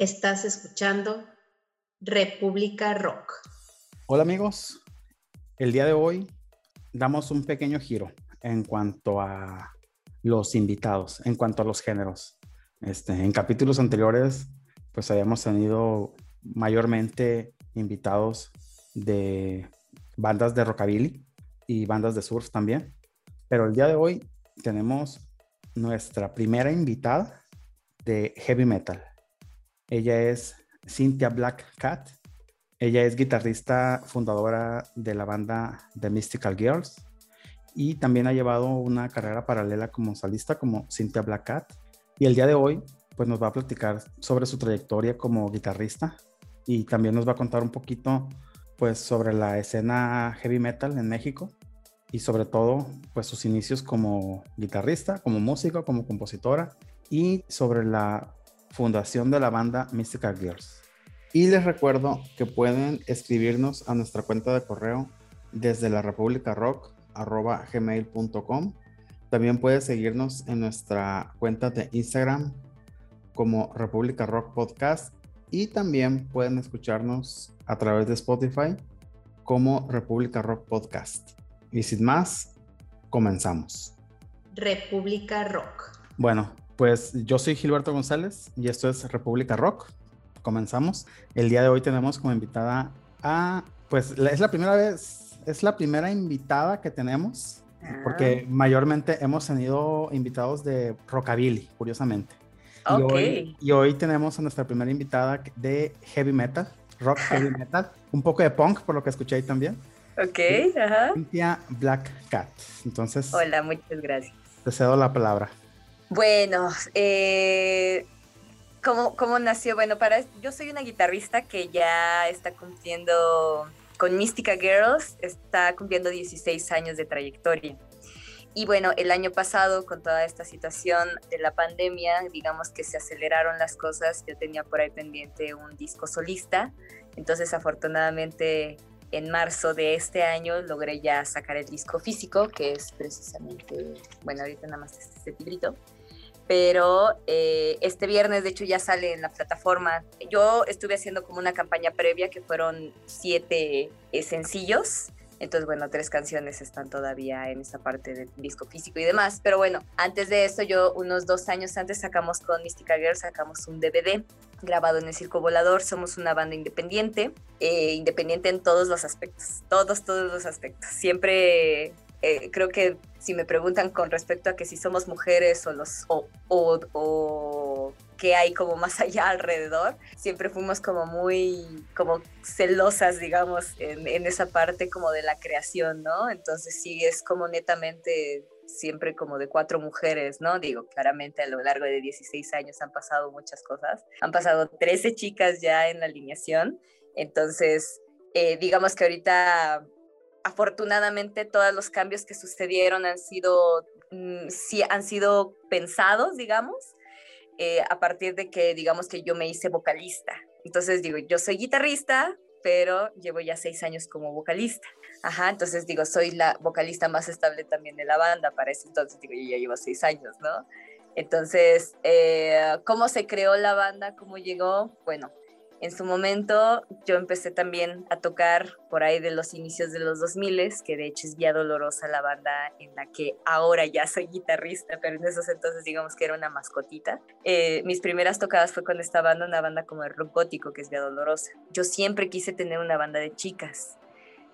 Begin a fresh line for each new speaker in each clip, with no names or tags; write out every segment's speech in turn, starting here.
Estás escuchando República Rock.
Hola amigos, el día de hoy damos un pequeño giro en cuanto a los invitados, en cuanto a los géneros. Este, en capítulos anteriores, pues habíamos tenido mayormente invitados de bandas de rockabilly y bandas de surf también. Pero el día de hoy tenemos nuestra primera invitada de heavy metal. Ella es Cynthia Black Cat. Ella es guitarrista fundadora de la banda The Mystical Girls y también ha llevado una carrera paralela como solista como Cynthia Black Cat. Y el día de hoy pues nos va a platicar sobre su trayectoria como guitarrista y también nos va a contar un poquito pues sobre la escena heavy metal en México y sobre todo pues sus inicios como guitarrista, como músico, como compositora y sobre la fundación de la banda Mystical Girls. Y les recuerdo que pueden escribirnos a nuestra cuenta de correo desde la República Rock gmail.com. También puedes seguirnos en nuestra cuenta de Instagram como República Rock Podcast y también pueden escucharnos a través de Spotify como República Rock Podcast. Y sin más, comenzamos.
República Rock.
Bueno, pues yo soy Gilberto González y esto es República Rock. Comenzamos. El día de hoy tenemos como invitada a, pues es la primera vez, es la primera invitada que tenemos, porque ah. mayormente hemos tenido invitados de rockabilly, curiosamente. Y, hoy, y hoy tenemos a nuestra primera invitada de heavy metal, rock heavy metal, un poco de punk, por lo que escuché ahí también.
Ok, ajá.
Cynthia Black Cat. Entonces.
Hola, muchas gracias.
Te cedo la palabra.
Bueno, eh, ¿cómo, nació? Bueno, para yo soy una guitarrista que ya está cumpliendo con Mystica Girls, está cumpliendo 16 años de trayectoria. Y bueno, el año pasado, con toda esta situación de la pandemia, digamos que se aceleraron las cosas. Yo tenía por ahí pendiente un disco solista. Entonces, afortunadamente, en marzo de este año logré ya sacar el disco físico, que es precisamente, bueno, ahorita nada más este librito pero eh, este viernes de hecho ya sale en la plataforma. Yo estuve haciendo como una campaña previa que fueron siete eh, sencillos. Entonces, bueno, tres canciones están todavía en esa parte del disco físico y demás. Pero bueno, antes de eso, yo unos dos años antes sacamos con Mystica Girl, sacamos un DVD grabado en el Circo Volador. Somos una banda independiente, eh, independiente en todos los aspectos, todos, todos los aspectos. Siempre eh, creo que si me preguntan con respecto a que si somos mujeres o los o, o, o qué hay como más allá alrededor, siempre fuimos como muy como celosas, digamos, en, en, esa parte como de la creación, ¿no? Entonces sí es como netamente siempre como de cuatro mujeres, ¿no? Digo, claramente a lo largo de 16 años han pasado muchas cosas. Han pasado 13 chicas ya en la alineación. Entonces, eh, digamos que ahorita afortunadamente todos los cambios que sucedieron han sido, mm, sí, han sido pensados, digamos, eh, a partir de que, digamos, que yo me hice vocalista. Entonces digo, yo soy guitarrista, pero llevo ya seis años como vocalista. Ajá, entonces digo, soy la vocalista más estable también de la banda para eso, entonces digo, yo ya llevo seis años, ¿no? Entonces, eh, ¿cómo se creó la banda? ¿Cómo llegó? Bueno, en su momento yo empecé también a tocar por ahí de los inicios de los 2000, que de hecho es Vía Dolorosa la banda en la que ahora ya soy guitarrista, pero en esos entonces digamos que era una mascotita. Eh, mis primeras tocadas fue con esta banda, una banda como el rock gótico, que es Vía Dolorosa. Yo siempre quise tener una banda de chicas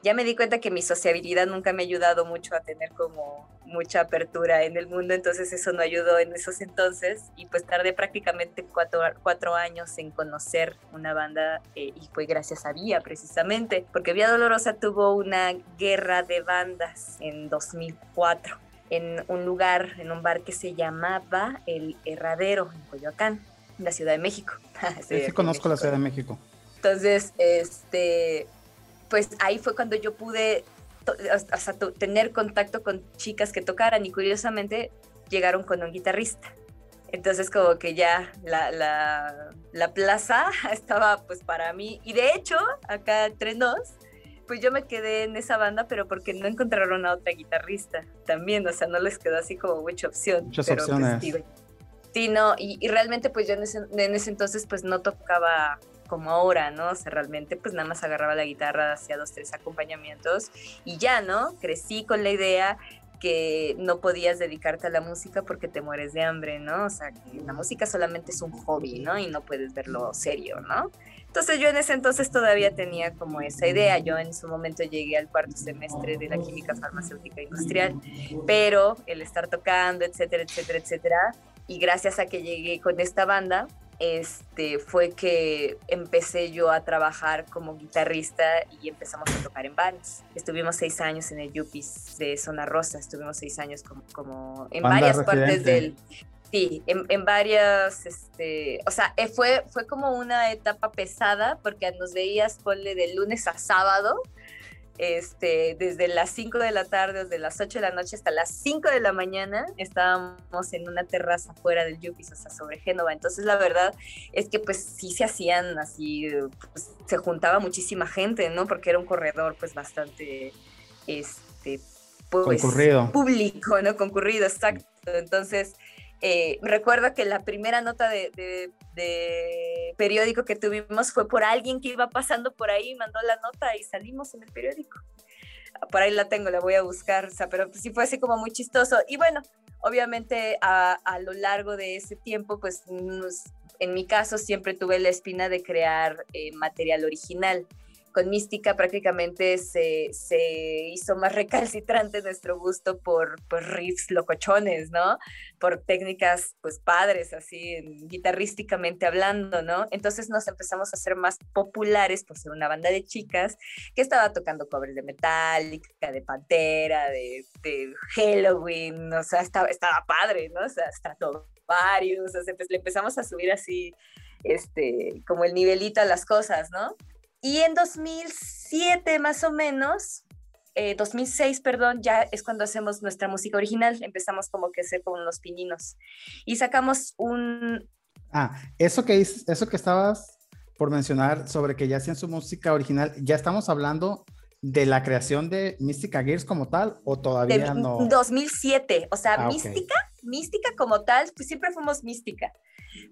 ya me di cuenta que mi sociabilidad nunca me ha ayudado mucho a tener como mucha apertura en el mundo, entonces eso no ayudó en esos entonces y pues tardé prácticamente cuatro, cuatro años en conocer una banda eh, y fue gracias a Vía precisamente, porque Vía Dolorosa tuvo una guerra de bandas en 2004 en un lugar, en un bar que se llamaba El Herradero en Coyoacán, en la Ciudad de México.
sí, sí conozco la Ciudad de México.
Entonces, este, pues ahí fue cuando yo pude hasta tener contacto con chicas que tocaran y curiosamente llegaron con un guitarrista. Entonces como que ya la, la, la, plaza estaba pues para mí. Y de hecho, acá entre nos, pues yo me quedé en esa banda, pero porque no encontraron a otra guitarrista también. O sea, no les quedó así como mucha opción.
Muchas opciones.
Sí, no, y, realmente pues yo en ese, en ese entonces pues no tocaba como ahora, ¿no? O sea, realmente pues nada más agarraba la guitarra, hacía dos, tres acompañamientos y ya, ¿no? Crecí con la idea que no podías dedicarte a la música porque te mueres de hambre, ¿no? O sea, que la música solamente es un hobby, ¿no? Y no puedes verlo serio, ¿no? Entonces yo en ese entonces todavía tenía como esa idea. Yo en su momento llegué al cuarto semestre de la química farmacéutica industrial, pero el estar tocando, etcétera, etcétera, etcétera, y gracias a que llegué con esta banda, este, fue que empecé yo a trabajar como guitarrista y empezamos a tocar en bands. Estuvimos seis años en el Yupis de Zona Rosa, estuvimos seis años como, como en varias partes del... Sí, en, en, varias, este, o sea, eh, fue, fue como una etapa pesada porque nos veías, ponle de lunes a sábado, este, desde las 5 de la tarde, desde las 8 de la noche hasta las 5 de la mañana, estábamos en una terraza fuera del Yupis, o sea, sobre Génova. Entonces, la verdad es que pues sí se hacían así, pues, se juntaba muchísima gente, ¿no? Porque era un corredor pues bastante, este, pues,
concurrido.
público, ¿no? Concurrido, exacto. Entonces, eh, recuerdo que la primera nota de, periódico que tuvimos fue por alguien que iba pasando por ahí, mandó la nota y salimos en el periódico. Por ahí la tengo, la voy a buscar, o sea, pero sí fue así como muy chistoso. Y bueno, obviamente a, lo largo de ese tiempo, pues en mi caso siempre tuve la espina de crear eh, material original con Mística prácticamente se, se, hizo más recalcitrante nuestro gusto por, por riffs locochones, ¿no? Por técnicas, pues, padres, así, guitarrísticamente hablando, ¿no? Entonces nos empezamos a hacer más populares por ser una banda de chicas que estaba tocando covers de Metallica, de Pantera, de, de Halloween, o sea, estaba, estaba padre, ¿no? O sea, hasta todo varios, o sea, pues, le empezamos a subir así, este, como el nivelito a las cosas, ¿no? Y en 2007 más o menos, 2006, eh, perdón, ya es cuando hacemos nuestra música original, empezamos como que a hacer como unos pininos y sacamos un...
Ah, eso que, eso que estabas por mencionar sobre que ya hacían su música original, ¿ya estamos hablando de la creación de Mística Gears como tal o todavía no?
2007, o sea, ah, Mística, Mística como tal, pues siempre fuimos Mística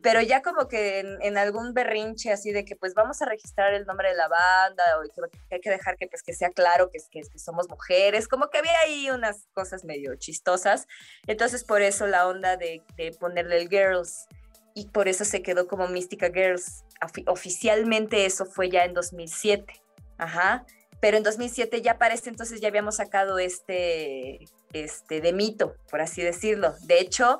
pero ya como que en, algún berrinche así de que pues vamos a registrar el nombre de la banda o hay que dejar que pues que sea claro que, que, que somos mujeres, como que había ahí unas cosas medio chistosas, entonces por eso la onda de, de ponerle el Girls y por eso se quedó como Mística Girls. Oficialmente eso fue ya en 2007, ajá, pero en 2007 ya parece entonces ya habíamos sacado este, este de mito, por así decirlo. De hecho,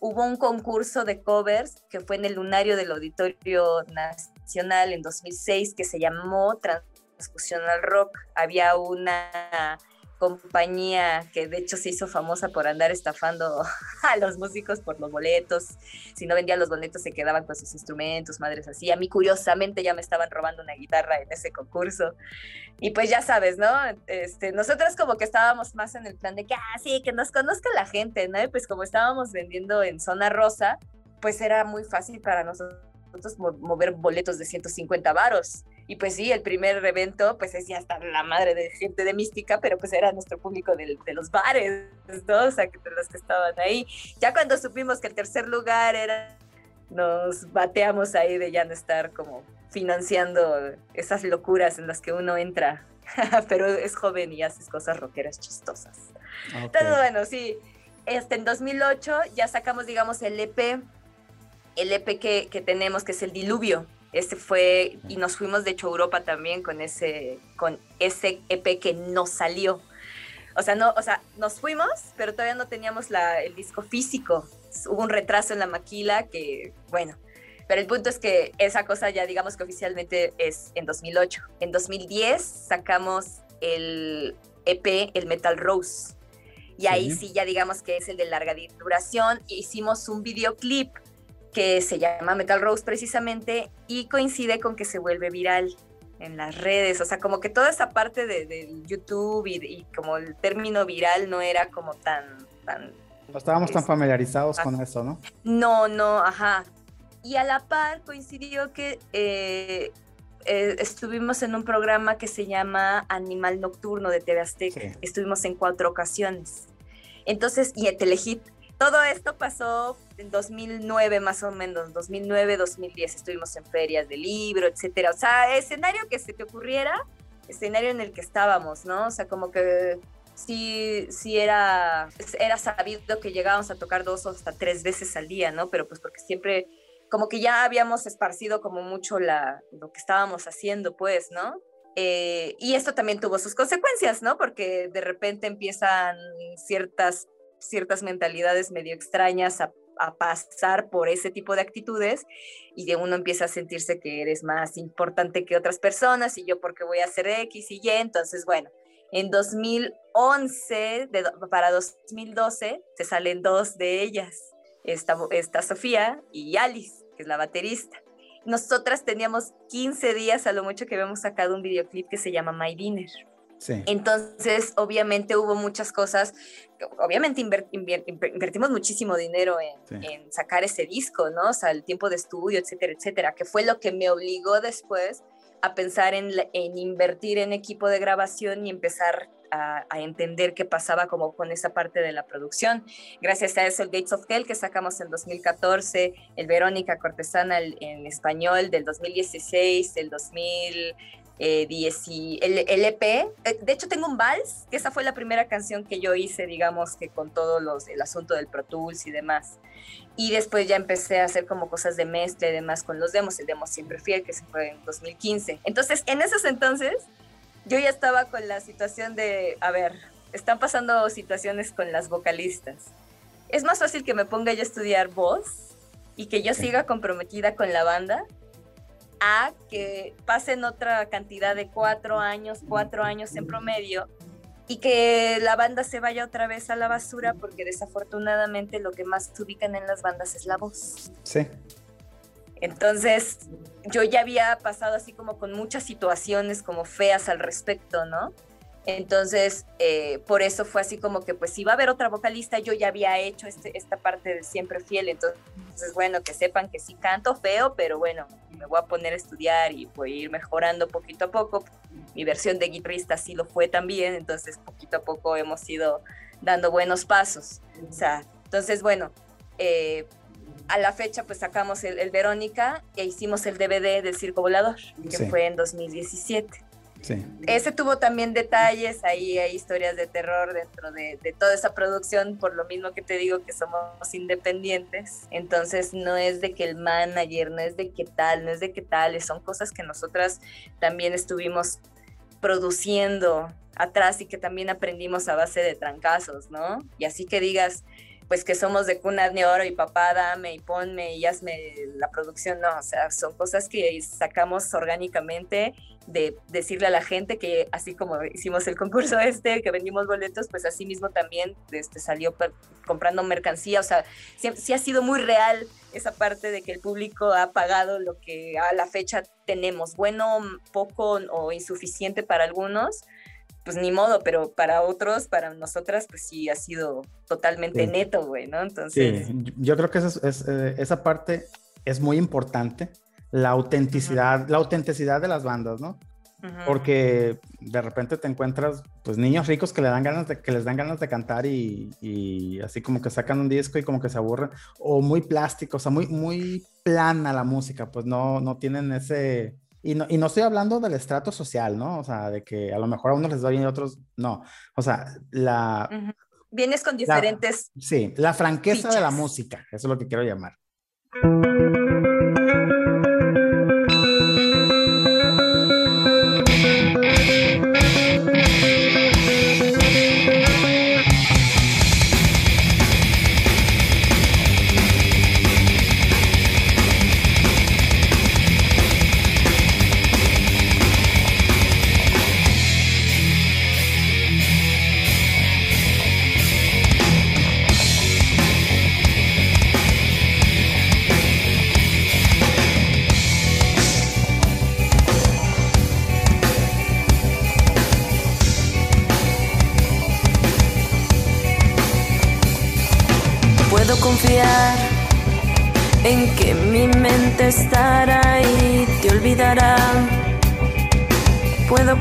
hubo un concurso de covers que fue en el lunario del Auditorio Nacional en 2006 que se llamó Transfusión al Rock. Había una compañía que de hecho se hizo famosa por andar estafando a los músicos por los boletos. Si no vendían los boletos se quedaban con sus instrumentos, madres así. A mí curiosamente ya me estaban robando una guitarra en ese concurso. Y pues ya sabes, ¿no? Este, nosotros como que estábamos más en el plan de que, ah, sí, que nos conozca la gente, ¿no? Y pues como estábamos vendiendo en zona rosa, pues era muy fácil para nosotros mover boletos de 150 varos. Y pues sí, el primer evento, pues es ya hasta la madre de gente de mística, pero pues era nuestro público de, de los bares, ¿no? O sea, que de los que estaban ahí. Ya cuando supimos que el tercer lugar era, nos bateamos ahí de ya no estar como financiando esas locuras en las que uno entra, pero es joven y haces cosas rockeras chistosas. Entonces, bueno, sí, este, en 2008 ya sacamos, digamos, el EP, el EP que, que tenemos, que es el Diluvio ese fue, y nos fuimos de hecho a Europa también con ese, con ese EP que no salió. O sea, no, o sea, nos fuimos, pero todavía no teníamos la, el disco físico. Hubo un retraso en la maquila que, bueno, pero el punto es que esa cosa ya digamos que oficialmente es en 2008. En 2010 sacamos el EP, el Metal Rose. Y ahí sí ya digamos que es el de larga duración. Hicimos un videoclip que se llama Metal Rose precisamente y coincide con que se vuelve viral en las redes, o sea, como que toda esa parte de, YouTube y, como el término viral no era como tan... tan
no estábamos tan familiarizados con eso, ¿no?
No, no, ajá. Y a la par coincidió que eh, eh, estuvimos en un programa que se llama Animal Nocturno de TV Azteca. Estuvimos en cuatro ocasiones. Entonces, y Telehit. Todo esto pasó en 2009 más o menos, 2009, 2010 estuvimos en ferias de libro, etcétera. O sea, escenario que se te ocurriera, escenario en el que estábamos, ¿no? O sea, como que sí, sí era, era sabido que llegábamos a tocar dos o hasta tres veces al día, ¿no? Pero pues porque siempre, como que ya habíamos esparcido como mucho lo que estábamos haciendo, pues, ¿no? Eh, y esto también tuvo sus consecuencias, ¿no? Porque de repente empiezan ciertas, ciertas mentalidades medio extrañas a, pasar por ese tipo de actitudes y de uno empieza a sentirse que eres más importante que otras personas y yo porque voy a hacer X y Y, entonces bueno, en 2011, de, para 2012, se salen dos de ellas, esta, esta Sofía y Alice, que es la baterista. Nosotras teníamos 15 días a lo mucho que habíamos sacado un videoclip que se llama My Dinner. Sí. Entonces, obviamente hubo muchas cosas, obviamente inver, inver, invertimos muchísimo dinero en, sí. en, sacar ese disco, ¿no? O sea, el tiempo de estudio, etcétera, etcétera, que fue lo que me obligó después a pensar en, en, invertir en equipo de grabación y empezar a, a, entender qué pasaba como con esa parte de la producción. Gracias a eso el Gates of Hell que sacamos en 2014, el Verónica Cortesana en español del 2016, el 2000 eh, el, el, EP. Eh, de hecho, tengo un vals, que esa fue la primera canción que yo hice, digamos, que con todo los, el asunto del Pro Tools y demás. Y después ya empecé a hacer como cosas de mezcla y demás con los demos, el demo Siempre Fiel, que se fue en 2015. Entonces, en esos entonces, yo ya estaba con la situación de, a ver, están pasando situaciones con las vocalistas. Es más fácil que me ponga yo a estudiar voz y que yo siga comprometida con la banda a que pasen otra cantidad de cuatro años, cuatro años en promedio, y que la banda se vaya otra vez a la basura porque desafortunadamente lo que más ubican en las bandas es la voz.
Sí.
Entonces, yo ya había pasado así como con muchas situaciones como feas al respecto, ¿no? Entonces, eh, por eso fue así como que, pues, si va a haber otra vocalista, yo ya había hecho este, esta parte de siempre fiel. Entonces, bueno, que sepan que sí canto feo, pero bueno, me voy a poner a estudiar y voy a ir mejorando poquito a poco. Mi versión de guitarrista sí lo fue también, entonces, poquito a poco hemos ido dando buenos pasos. O sea, entonces, bueno, eh, a la fecha, pues sacamos el, el, Verónica e hicimos el DVD del Circo Volador, que sí. fue en 2017.
Sí.
Ese tuvo también detalles, ahí hay historias de terror dentro de, de, toda esa producción, por lo mismo que te digo que somos independientes. Entonces no es de que el manager, no es de qué tal, no es de qué tal, son cosas que nosotras también estuvimos produciendo atrás y que también aprendimos a base de trancazos, ¿no? Y así que digas, pues que somos de cuna de oro y papá dame y ponme y hazme la producción, no, o sea, son cosas que sacamos orgánicamente de decirle a la gente que así como hicimos el concurso este, que vendimos boletos, pues así mismo también este, salió comprando mercancía, o sea, sí, sí, ha sido muy real esa parte de que el público ha pagado lo que a la fecha tenemos, bueno, poco o insuficiente para algunos, pues ni modo, pero para otros, para nosotras, pues sí ha sido totalmente sí. neto, güey, ¿no? Entonces...
Sí, yo creo que esa, es, eh, esa parte es muy importante, la autenticidad, uh -huh. la autenticidad de las bandas, ¿no? Uh -huh. Porque de repente te encuentras, pues, niños ricos que, le dan ganas de, que les dan ganas de cantar y, y así como que sacan un disco y como que se aburren, o muy plástico, o sea, muy, muy plana la música, pues no, no tienen ese y no, y no, estoy hablando del estrato social, ¿no? O sea, de que a lo mejor a unos les va bien y a otros no. O sea, la...
Uh -huh. Vienes con diferentes...
La, sí, la franqueza fichas. de la música, eso es lo que quiero llamar.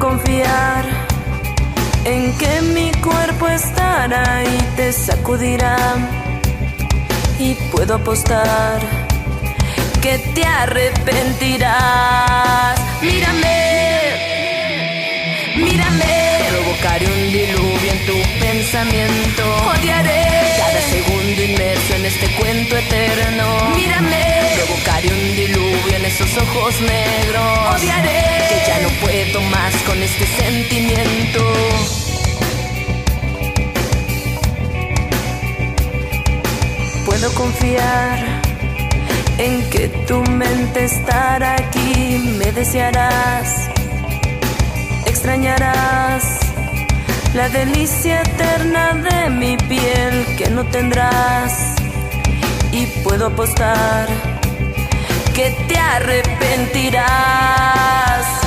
Confiar en que mi cuerpo estará y te sacudirá. y puedo apostar que te arrepentirás. Mírame, mírame, provocaré un diluvio en tu pensamiento. Odiaré cada segundo inmerso en este cuento eterno. Mírame, provocaré un diluvio en esos ojos negros. Odiaré que ya no puedo más con este sentimiento. Puedo confiar en que tu mente estará aquí, me desearás, extrañarás la delicia eterna de mi piel que no tendrás y puedo apostar que te arrepentirás.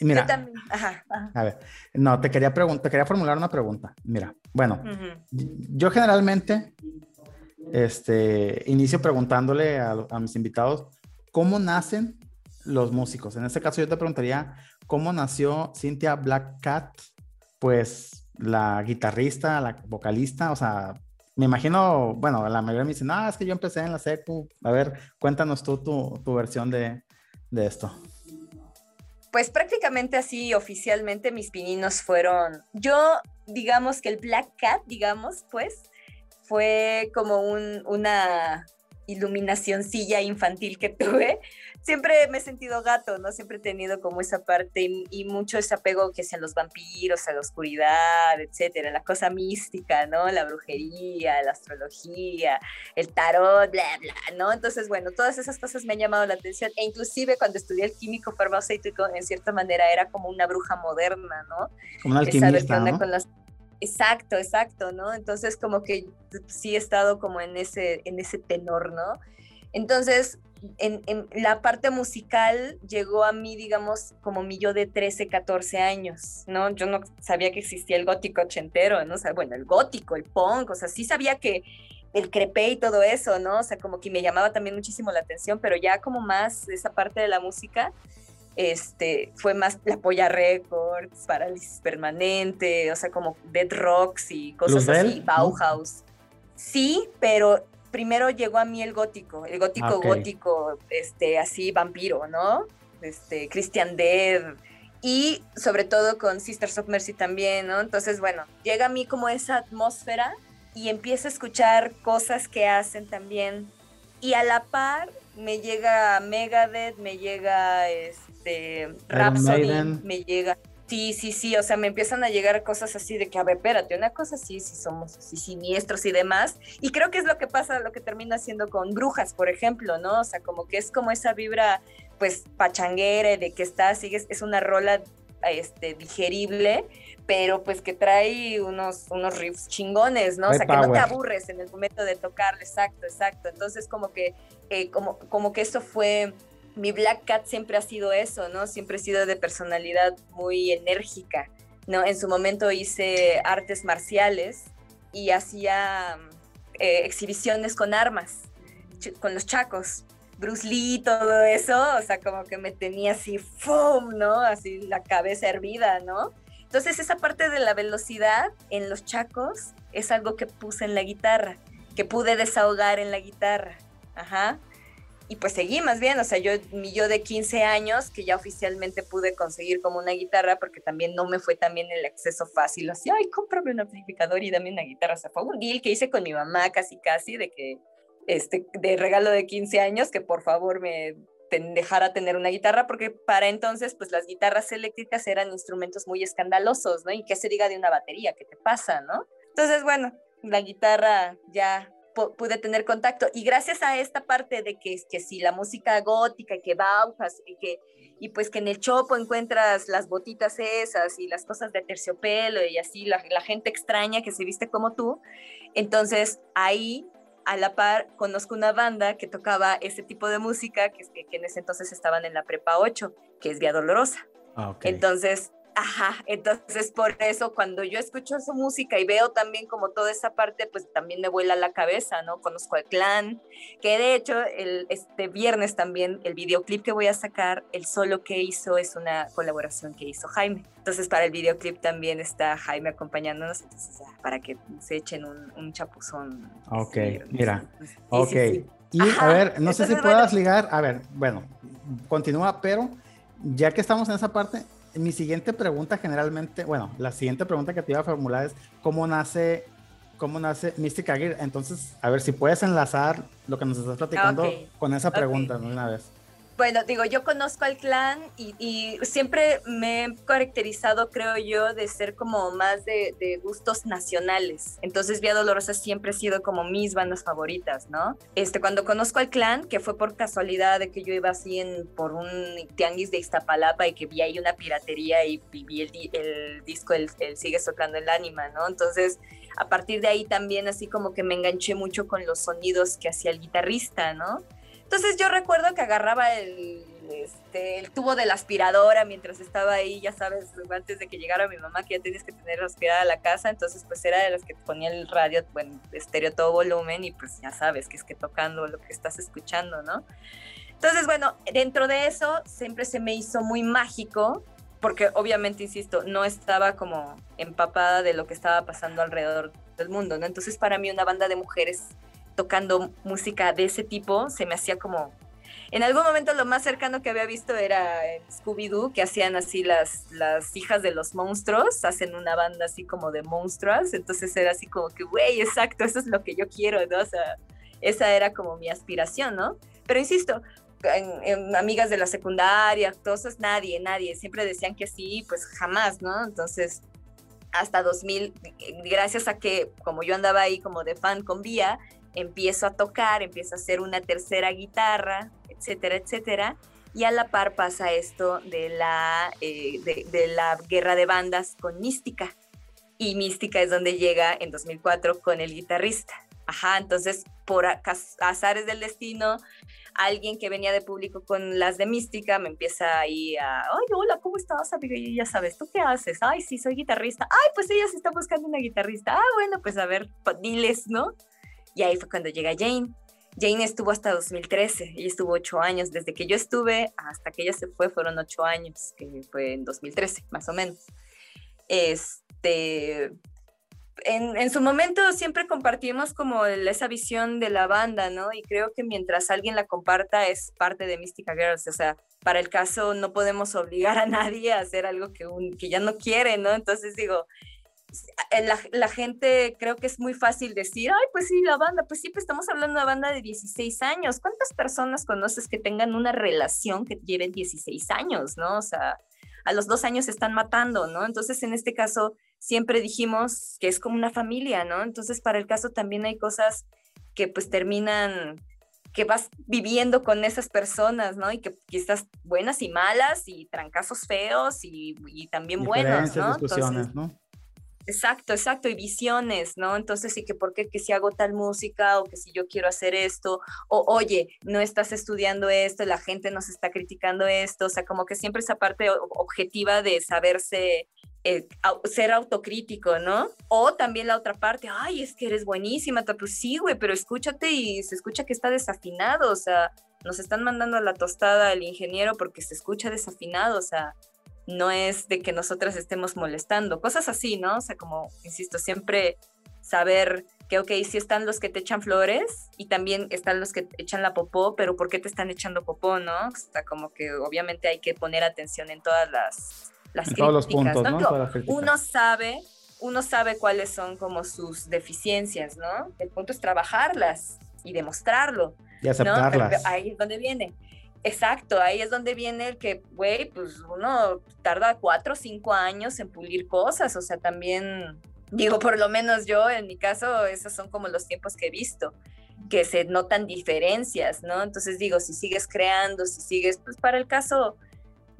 Mira,
Yo también. Ajá. ajá.
a ver, no, te quería preguntar, te quería formular una pregunta. Mira, bueno, yo generalmente, este, inicio preguntándole a, a mis invitados cómo nacen los músicos. En este caso, yo te preguntaría cómo nació Cynthia Black Cat, pues la guitarrista, la vocalista, o sea, me imagino, bueno, la mayoría me dicen, ah, es que yo empecé en la secu. A ver, cuéntanos tú tu, tu versión de, de esto.
Pues prácticamente así oficialmente mis pininos fueron, yo digamos que el Black Cat, digamos, pues, fue como un, una iluminacioncilla infantil que tuve. Siempre me he sentido gato, ¿no? Siempre he tenido como esa parte y, y mucho ese apego que sean los vampiros, a la oscuridad, etcétera, la cosa mística, ¿no? La brujería, la astrología, el tarot, bla, bla, ¿no? Entonces, bueno, todas esas cosas me han llamado la atención e inclusive cuando estudié el químico farmacéutico, en cierta manera era como una bruja moderna, ¿no?
Como un
El saber qué
alquimista,
onda
¿no?
con las... Exacto, exacto, ¿no? Entonces como que sí he estado como en ese, en ese tenor, ¿no? Entonces, en, en la parte musical llegó a mí, digamos, como mi yo de 13, 14 años, ¿no? Yo no sabía que existía el gótico ochentero, ¿no? O sea, bueno, el gótico, el punk, o sea, sí sabía que el crepé y todo eso, ¿no? O sea, como que me llamaba también muchísimo la atención, pero ya como más esa parte de la música, este, fue más la Polla Records, Parálisis Permanente, o sea, como Dead Rocks y cosas
Luzbel,
así,
¿no?
Bauhaus. Sí, pero primero llegó a mí el gótico, el gótico gótico, este, así vampiro, ¿no? Este, Christian Dead y sobre todo con Sisters of Mercy también, ¿no? Entonces, bueno, llega a mí como esa atmósfera y empiezo a escuchar cosas que hacen también y a la par me llega Megadeth, me llega este Rhapsody, me llega Sí, sí, sí, o sea, me empiezan a llegar cosas así de que, a ver, espérate, una cosa así, si somos así siniestros y demás. Y creo que es lo que pasa, lo que termina haciendo con Brujas, por ejemplo, ¿no? O sea, como que es como esa vibra, pues, pachanguera, de que está, sigues, es una rola este, digerible, pero pues que trae unos, unos riffs chingones, ¿no? O sea, que no te aburres en el momento de tocarle, exacto, exacto. Entonces, como que, eh, como, como que eso fue mi Black Cat siempre ha sido eso, ¿no? Siempre he sido de personalidad muy enérgica, ¿no? En su momento hice artes marciales y hacía eh, exhibiciones con armas, con los chacos. Bruce Lee, todo eso, o sea, como que me tenía así, ¡fum! ¿no? Así la cabeza hervida, ¿no? Entonces esa parte de la velocidad en los chacos es algo que puse en la guitarra, que pude desahogar en la guitarra. Ajá. Y pues seguí más bien, o sea, yo, mi yo de 15 años, que ya oficialmente pude conseguir como una guitarra, porque también no me fue también el acceso fácil, así, ay, cómprame un amplificador y dame una guitarra, o sea, fue un deal que hice con mi mamá casi casi, de que, este, de regalo de 15 años, que por favor me dejara tener una guitarra, porque para entonces, pues las guitarras eléctricas eran instrumentos muy escandalosos, ¿no? Y qué se diga de una batería, ¿qué te pasa, no? Entonces, bueno, la guitarra ya pude tener contacto. Y gracias a esta parte de que, que si la música gótica, que Bauhaus, y que y pues que en el Chopo encuentras las botitas esas y las cosas de terciopelo y así la, la gente extraña que se viste como tú. Entonces ahí a la par conozco una banda que tocaba ese tipo de música que, que, en ese entonces estaban en la prepa 8, que es Vía Dolorosa. Ah, Entonces Ajá, entonces por eso cuando yo escucho su música y veo también como toda esa parte, pues también me vuela la cabeza, ¿no? Conozco al clan, que de hecho el, este viernes también el videoclip que voy a sacar, el solo que hizo es una colaboración que hizo Jaime. Entonces para el videoclip también está Jaime acompañándonos, entonces para que se echen un, chapuzón.
Ok, mira, ok. Y a ver, no sé si puedas ligar, a ver, bueno, continúa, pero ya que estamos en esa parte, mi siguiente pregunta generalmente, bueno, la siguiente pregunta que te iba a formular es cómo nace, cómo nace Mystic Gear. Entonces, a ver si puedes enlazar lo que nos estás platicando con esa pregunta una vez.
Bueno, digo, yo conozco al clan y, siempre me he caracterizado, creo yo, de ser como más de, gustos nacionales. Entonces, Vía Dolorosa siempre ha sido como mis bandas favoritas, ¿no? Este, cuando conozco al clan, que fue por casualidad de que yo iba así en, por un tianguis de Iztapalapa y que vi ahí una piratería y, vi el, disco, el, Sigue Tocando el Ánima, ¿no? Entonces, a partir de ahí también así como que me enganché mucho con los sonidos que hacía el guitarrista, ¿no? Entonces yo recuerdo que agarraba el, este, el tubo de la aspiradora mientras estaba ahí, ya sabes, antes de que llegara mi mamá, que ya tienes que tener aspirada la casa, entonces pues era de las que ponía el radio, bueno, estéreo todo volumen y pues ya sabes que es que tocando lo que estás escuchando, ¿no? Entonces, bueno, dentro de eso siempre se me hizo muy mágico, porque obviamente, insisto, no estaba como empapada de lo que estaba pasando alrededor del mundo, ¿no? Entonces para mí una banda de mujeres tocando música de ese tipo, se me hacía como... En algún momento lo más cercano que había visto era en Scooby-Doo, que hacían así las, las hijas de los monstruos, hacen una banda así como de monstruos, entonces era así como que, güey, exacto, eso es lo que yo quiero, ¿no? O sea, esa era como mi aspiración, ¿no? Pero insisto, en, amigas de la secundaria, todos, nadie, nadie, siempre decían que sí, pues jamás, ¿no? Entonces, hasta 2000, gracias a que como yo andaba ahí como de fan con Vía, empiezo a tocar, empiezo a hacer una tercera guitarra, etcétera, etcétera. Y a la par pasa esto de la, eh, de, la guerra de bandas con Mística. Y Mística es donde llega en 2004 con el guitarrista. Ajá, entonces por azares del destino, alguien que venía de público con las de Mística me empieza ahí a, ay, hola, ¿cómo estás, amiga? Y ya sabes, ¿tú qué haces? Ay, sí, soy guitarrista. Ay, pues ella se está buscando una guitarrista. Ah, bueno, pues a ver, diles, ¿no? Y ahí fue cuando llega Jane. Jane estuvo hasta 2013, ella estuvo ocho años, desde que yo estuve hasta que ella se fue fueron ocho años, que fue en 2013, más o menos. Este, en, en, su momento siempre compartimos como esa visión de la banda, ¿no? Y creo que mientras alguien la comparta es parte de Mystica Girls, o sea, para el caso no podemos obligar a nadie a hacer algo que, un, que ya no quiere, ¿no? Entonces digo, la, la, gente creo que es muy fácil decir, ay, pues sí, la banda, pues sí, pues estamos hablando de una banda de 16 años. ¿Cuántas personas conoces que tengan una relación que lleven 16 años, no? O sea, a los dos años se están matando, ¿no? Entonces, en este caso, siempre dijimos que es como una familia, ¿no? Entonces, para el caso también hay cosas que pues terminan que vas viviendo con esas personas, ¿no? Y que quizás buenas y malas y trancazos feos y, y también buenos, ¿no?
Entonces, ¿no?
Exacto, exacto, y visiones, ¿no? Entonces, sí que por qué que si hago tal música o que si yo quiero hacer esto, o oye, no estás estudiando esto, la gente nos está criticando esto, o sea, como que siempre esa parte objetiva de saberse, eh, ser autocrítico, ¿no? O también la otra parte, ay, es que eres buenísima, pues sí, güey, pero escúchate y se escucha que está desafinado, o sea, nos están mandando a la tostada al ingeniero porque se escucha desafinado, o sea, no es de que nosotras estemos molestando, cosas así, ¿no? O sea, como, insisto, siempre saber que, ok, sí están los que te echan flores y también están los que te echan la popó, pero ¿por qué te están echando popó, no? O sea, como que obviamente hay que poner atención en todas las, las
En
críticas,
todos los puntos, ¿no? Todas las
uno sabe, uno sabe cuáles son como sus deficiencias, ¿no? El punto es trabajarlas y demostrarlo.
Y
¿no?
aceptarlas.
Pero Ahí es donde viene. Exacto, ahí es donde viene el que, güey, pues uno tarda cuatro o cinco años en pulir cosas, o sea, también, digo, por lo menos yo, en mi caso, esos son como los tiempos que he visto, que se notan diferencias, ¿no? Entonces digo, si sigues creando, si sigues, pues para el caso,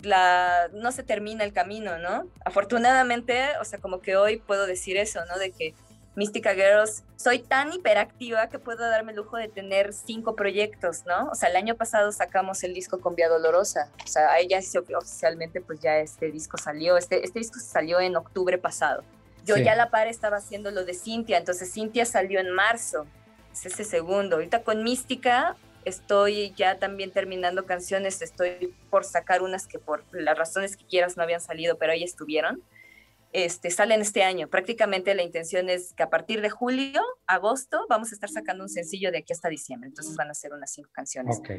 la, no se termina el camino, ¿no? Afortunadamente, o sea, como que hoy puedo decir eso, ¿no? De que Mística Girls, soy tan hiperactiva que puedo darme el lujo de tener cinco proyectos, ¿no? O sea, el año pasado sacamos el disco con Vía Dolorosa, o sea, ahí ya oficialmente pues ya este disco salió, este, este disco salió en octubre pasado. Yo
Sí.
ya a la par estaba haciendo lo de Cintia, entonces Cintia salió en marzo, es ese segundo. Ahorita con Mística estoy ya también terminando canciones, estoy por sacar unas que por las razones que quieras no habían salido, pero ahí estuvieron este, salen este año. Prácticamente la intención es que a partir de julio, agosto, vamos a estar sacando un sencillo de aquí hasta diciembre. Entonces van a ser unas cinco canciones.
Ok.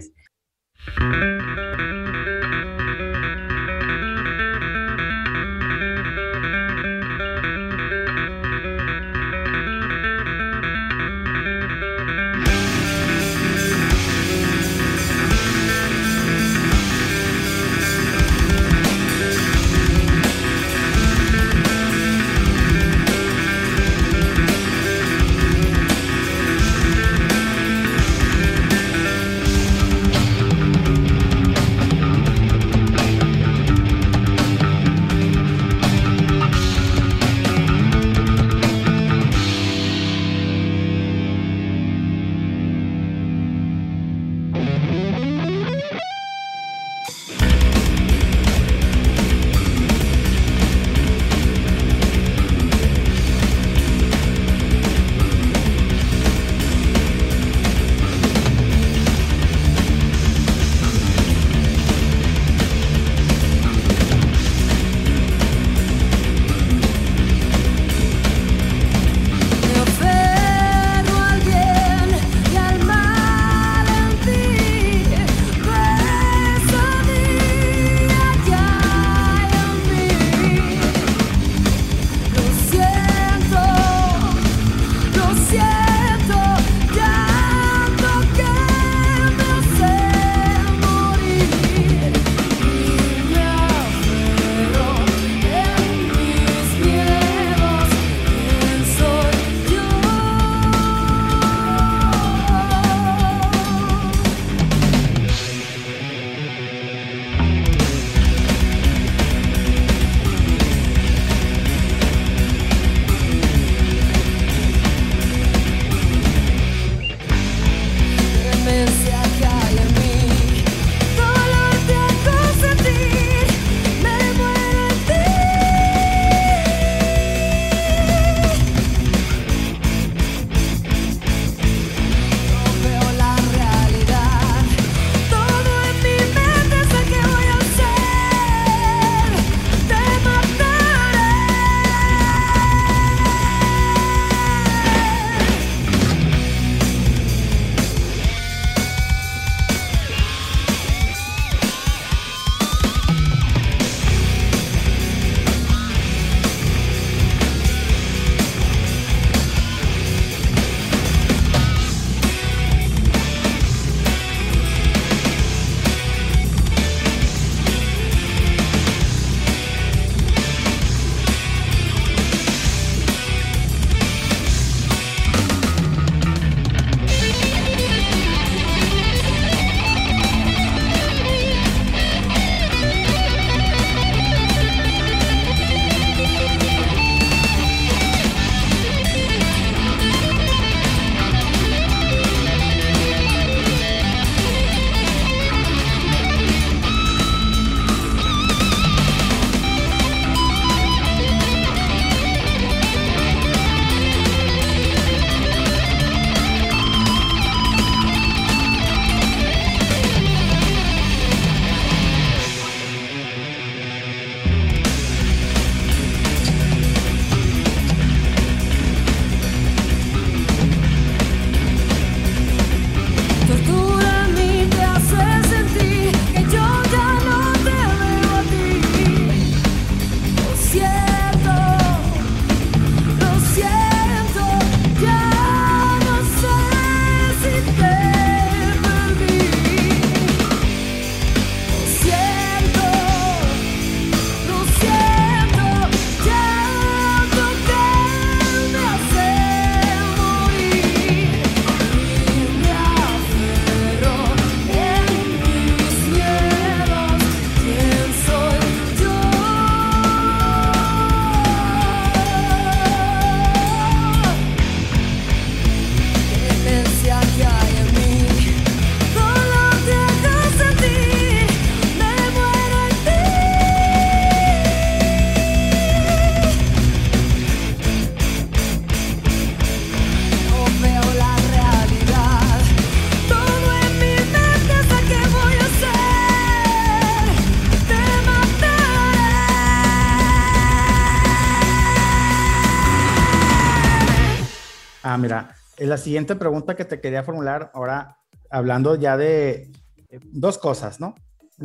La siguiente pregunta que te quería formular ahora, hablando ya de eh, dos cosas, ¿no?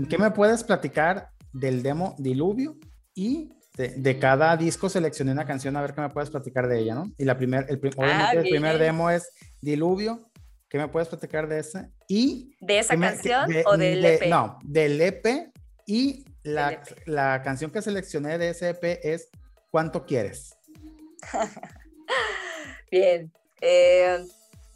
¿Qué me puedes platicar del demo Diluvio y de, cada disco seleccioné una canción a ver qué me puedes platicar de ella, ¿no? Y la primer, el,
Ah,
obviamente el primer demo es Diluvio. ¿Qué me puedes platicar de ese? Y
¿De esa
¿qué me-
canción
de-
o del
de-
EP?
No, del EP y la,
EP.
la canción que seleccioné de ese EP es ¿Cuánto quieres?
Bien. Eh,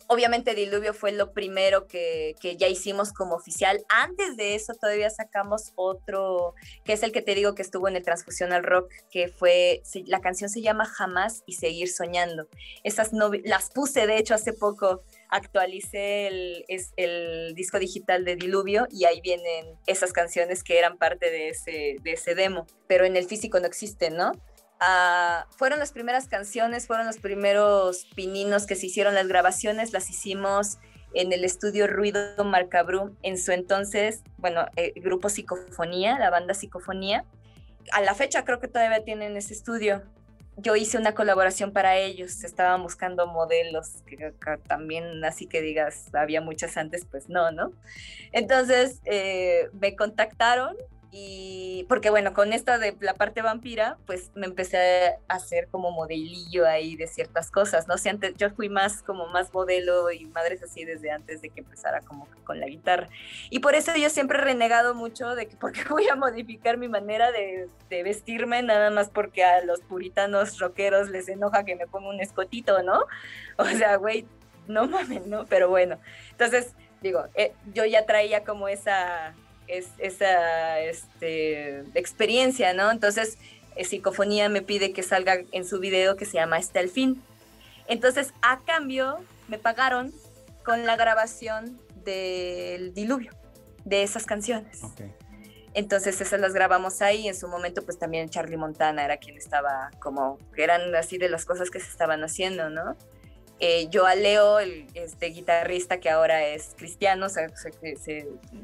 obviamente Diluvio fue lo primero que, ya hicimos como oficial. Antes de eso todavía sacamos otro, que es el que te digo que estuvo en el Transfusión al Rock, que fue, la canción se llama Jamás y Seguir Soñando. Esas no, las puse de hecho hace poco, actualicé el, es, el disco digital de Diluvio y ahí vienen esas canciones que eran parte de ese, de ese demo, pero en el físico no existen, ¿no? Ah, fueron las primeras canciones, fueron los primeros pininos que se hicieron, las grabaciones las hicimos en el estudio Ruido Marcabru, en su entonces, bueno, el grupo Psicofonía, la banda Psicofonía. A la fecha creo que todavía tienen ese estudio. Yo hice una colaboración para ellos, estaban buscando modelos, que también así que digas, había muchas antes, pues no, ¿no? Entonces eh, me contactaron y porque bueno, con esta de la parte vampira, pues me empecé a hacer como modelillo ahí de ciertas cosas, ¿no? O sea, antes yo fui más como más modelo y madres así desde antes de que empezara como con la guitarra. Y por eso yo siempre he renegado mucho de que porque voy a modificar mi manera de, de vestirme nada más porque a los puritanos rockeros les enoja que me ponga un escotito, ¿no? O sea, güey, no mames, ¿no? Pero bueno, entonces digo, eh, yo ya traía como esa es, esa este, experiencia, ¿no? Entonces, eh, Psicofonía me pide que salga en su video que se llama Hasta el fin. Entonces, a cambio, me pagaron con la grabación del diluvio, de esas canciones. Entonces esas las grabamos ahí. En su momento, pues también Charlie Montana era quien estaba como, que eran así de las cosas que se estaban haciendo, ¿no? Eh, yo a Leo, el este guitarrista que ahora es cristiano, o sea, se,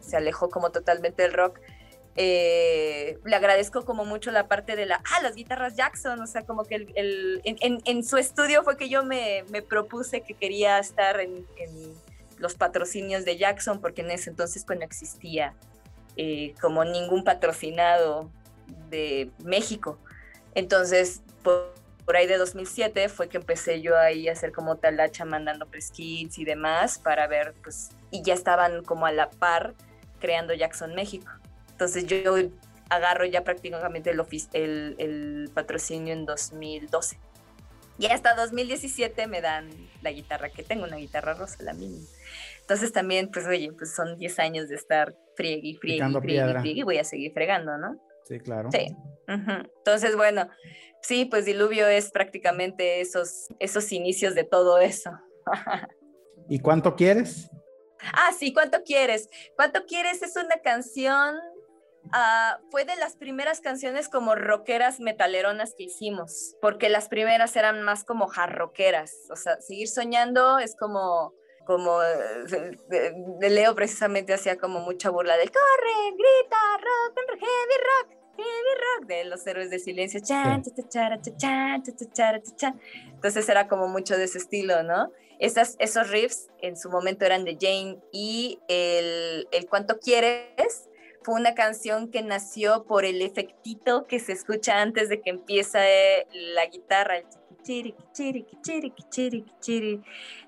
se, alejó como totalmente del rock. Eh, le agradezco como mucho la parte de la, ah, las guitarras Jackson, o sea, como que el, el, en, su estudio fue que yo me, me propuse que quería estar en, los patrocinios de Jackson, porque en ese entonces pues no existía eh, como ningún patrocinado de México. Entonces, por, por, ahí de 2007 fue que empecé yo ahí a hacer como talacha mandando press kits y demás para ver, pues, y ya estaban como a la par creando Jackson México. Entonces yo agarro ya prácticamente el, el, el patrocinio en 2012. Y hasta 2017 me dan la guitarra que tengo, una guitarra rosa, la mínima. Entonces también, pues oye, pues son 10 años de estar friegue, friegue, friegue, friegue, y voy a seguir fregando, ¿no?
Sí, claro.
Sí. Uh -huh. Entonces, bueno, sí, pues Diluvio es prácticamente esos, esos inicios de todo eso.
¿Y cuánto quieres?
Ah, sí, ¿cuánto quieres? ¿Cuánto quieres? Es una canción, uh, fue de las primeras canciones como rockeras metaleronas que hicimos, porque las primeras eran más como jarroqueras, o sea, seguir soñando es como, como de, de, de Leo precisamente hacía como mucha burla del corre, grita, rock, heavy rock, heavy rock, de los héroes de silencio, entonces era como mucho de ese estilo, ¿no? Esas, esos riffs en su momento eran de Jane y el, el Cuánto Quieres fue una canción que nació por el efectito que se escucha antes de que empieza la guitarra, el chiri, chiri, chiri, chiri, chiri.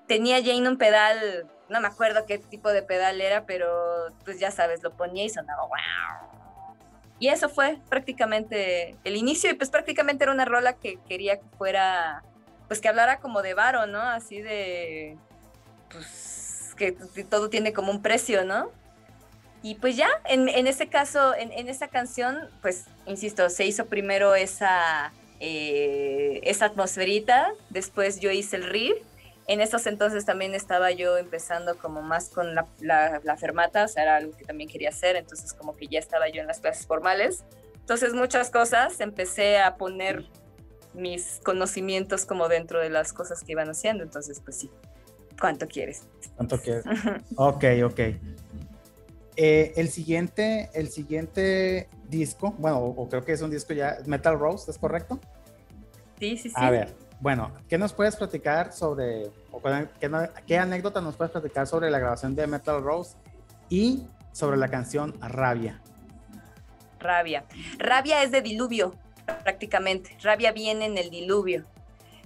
Tenía Jane un pedal, no me acuerdo qué tipo de pedal era, pero pues ya sabes, lo ponía y sonaba wow. Y eso fue prácticamente el inicio y pues prácticamente era una rola que quería que fuera pues que hablara como de varo, ¿no? Así de, pues, que todo tiene como un precio, ¿no? Y pues ya, en, en ese caso, en, en, esa canción, pues, insisto, se hizo primero esa, eh, esa atmosferita, después yo hice el riff, en esos entonces también estaba yo empezando como más con la, la, la fermata, o sea, era algo que también quería hacer, entonces como que ya estaba yo en las clases formales, entonces muchas cosas, empecé a poner mis conocimientos como dentro de las cosas que iban haciendo. Entonces, pues sí, ¿cuánto quieres?
¿Cuánto quieres? ok, ok. Eh, el, siguiente, el siguiente disco, bueno, o, o, creo que es un disco ya, Metal Rose, ¿es correcto?
Sí, sí, sí.
A ver, bueno, ¿qué nos puedes platicar sobre, ¿O cuál- ¿Qué, qué anécdota nos puedes platicar sobre la grabación de Metal Rose y sobre la canción Rabia?
Rabia. Rabia es de diluvio, prácticamente. Rabia viene en el diluvio.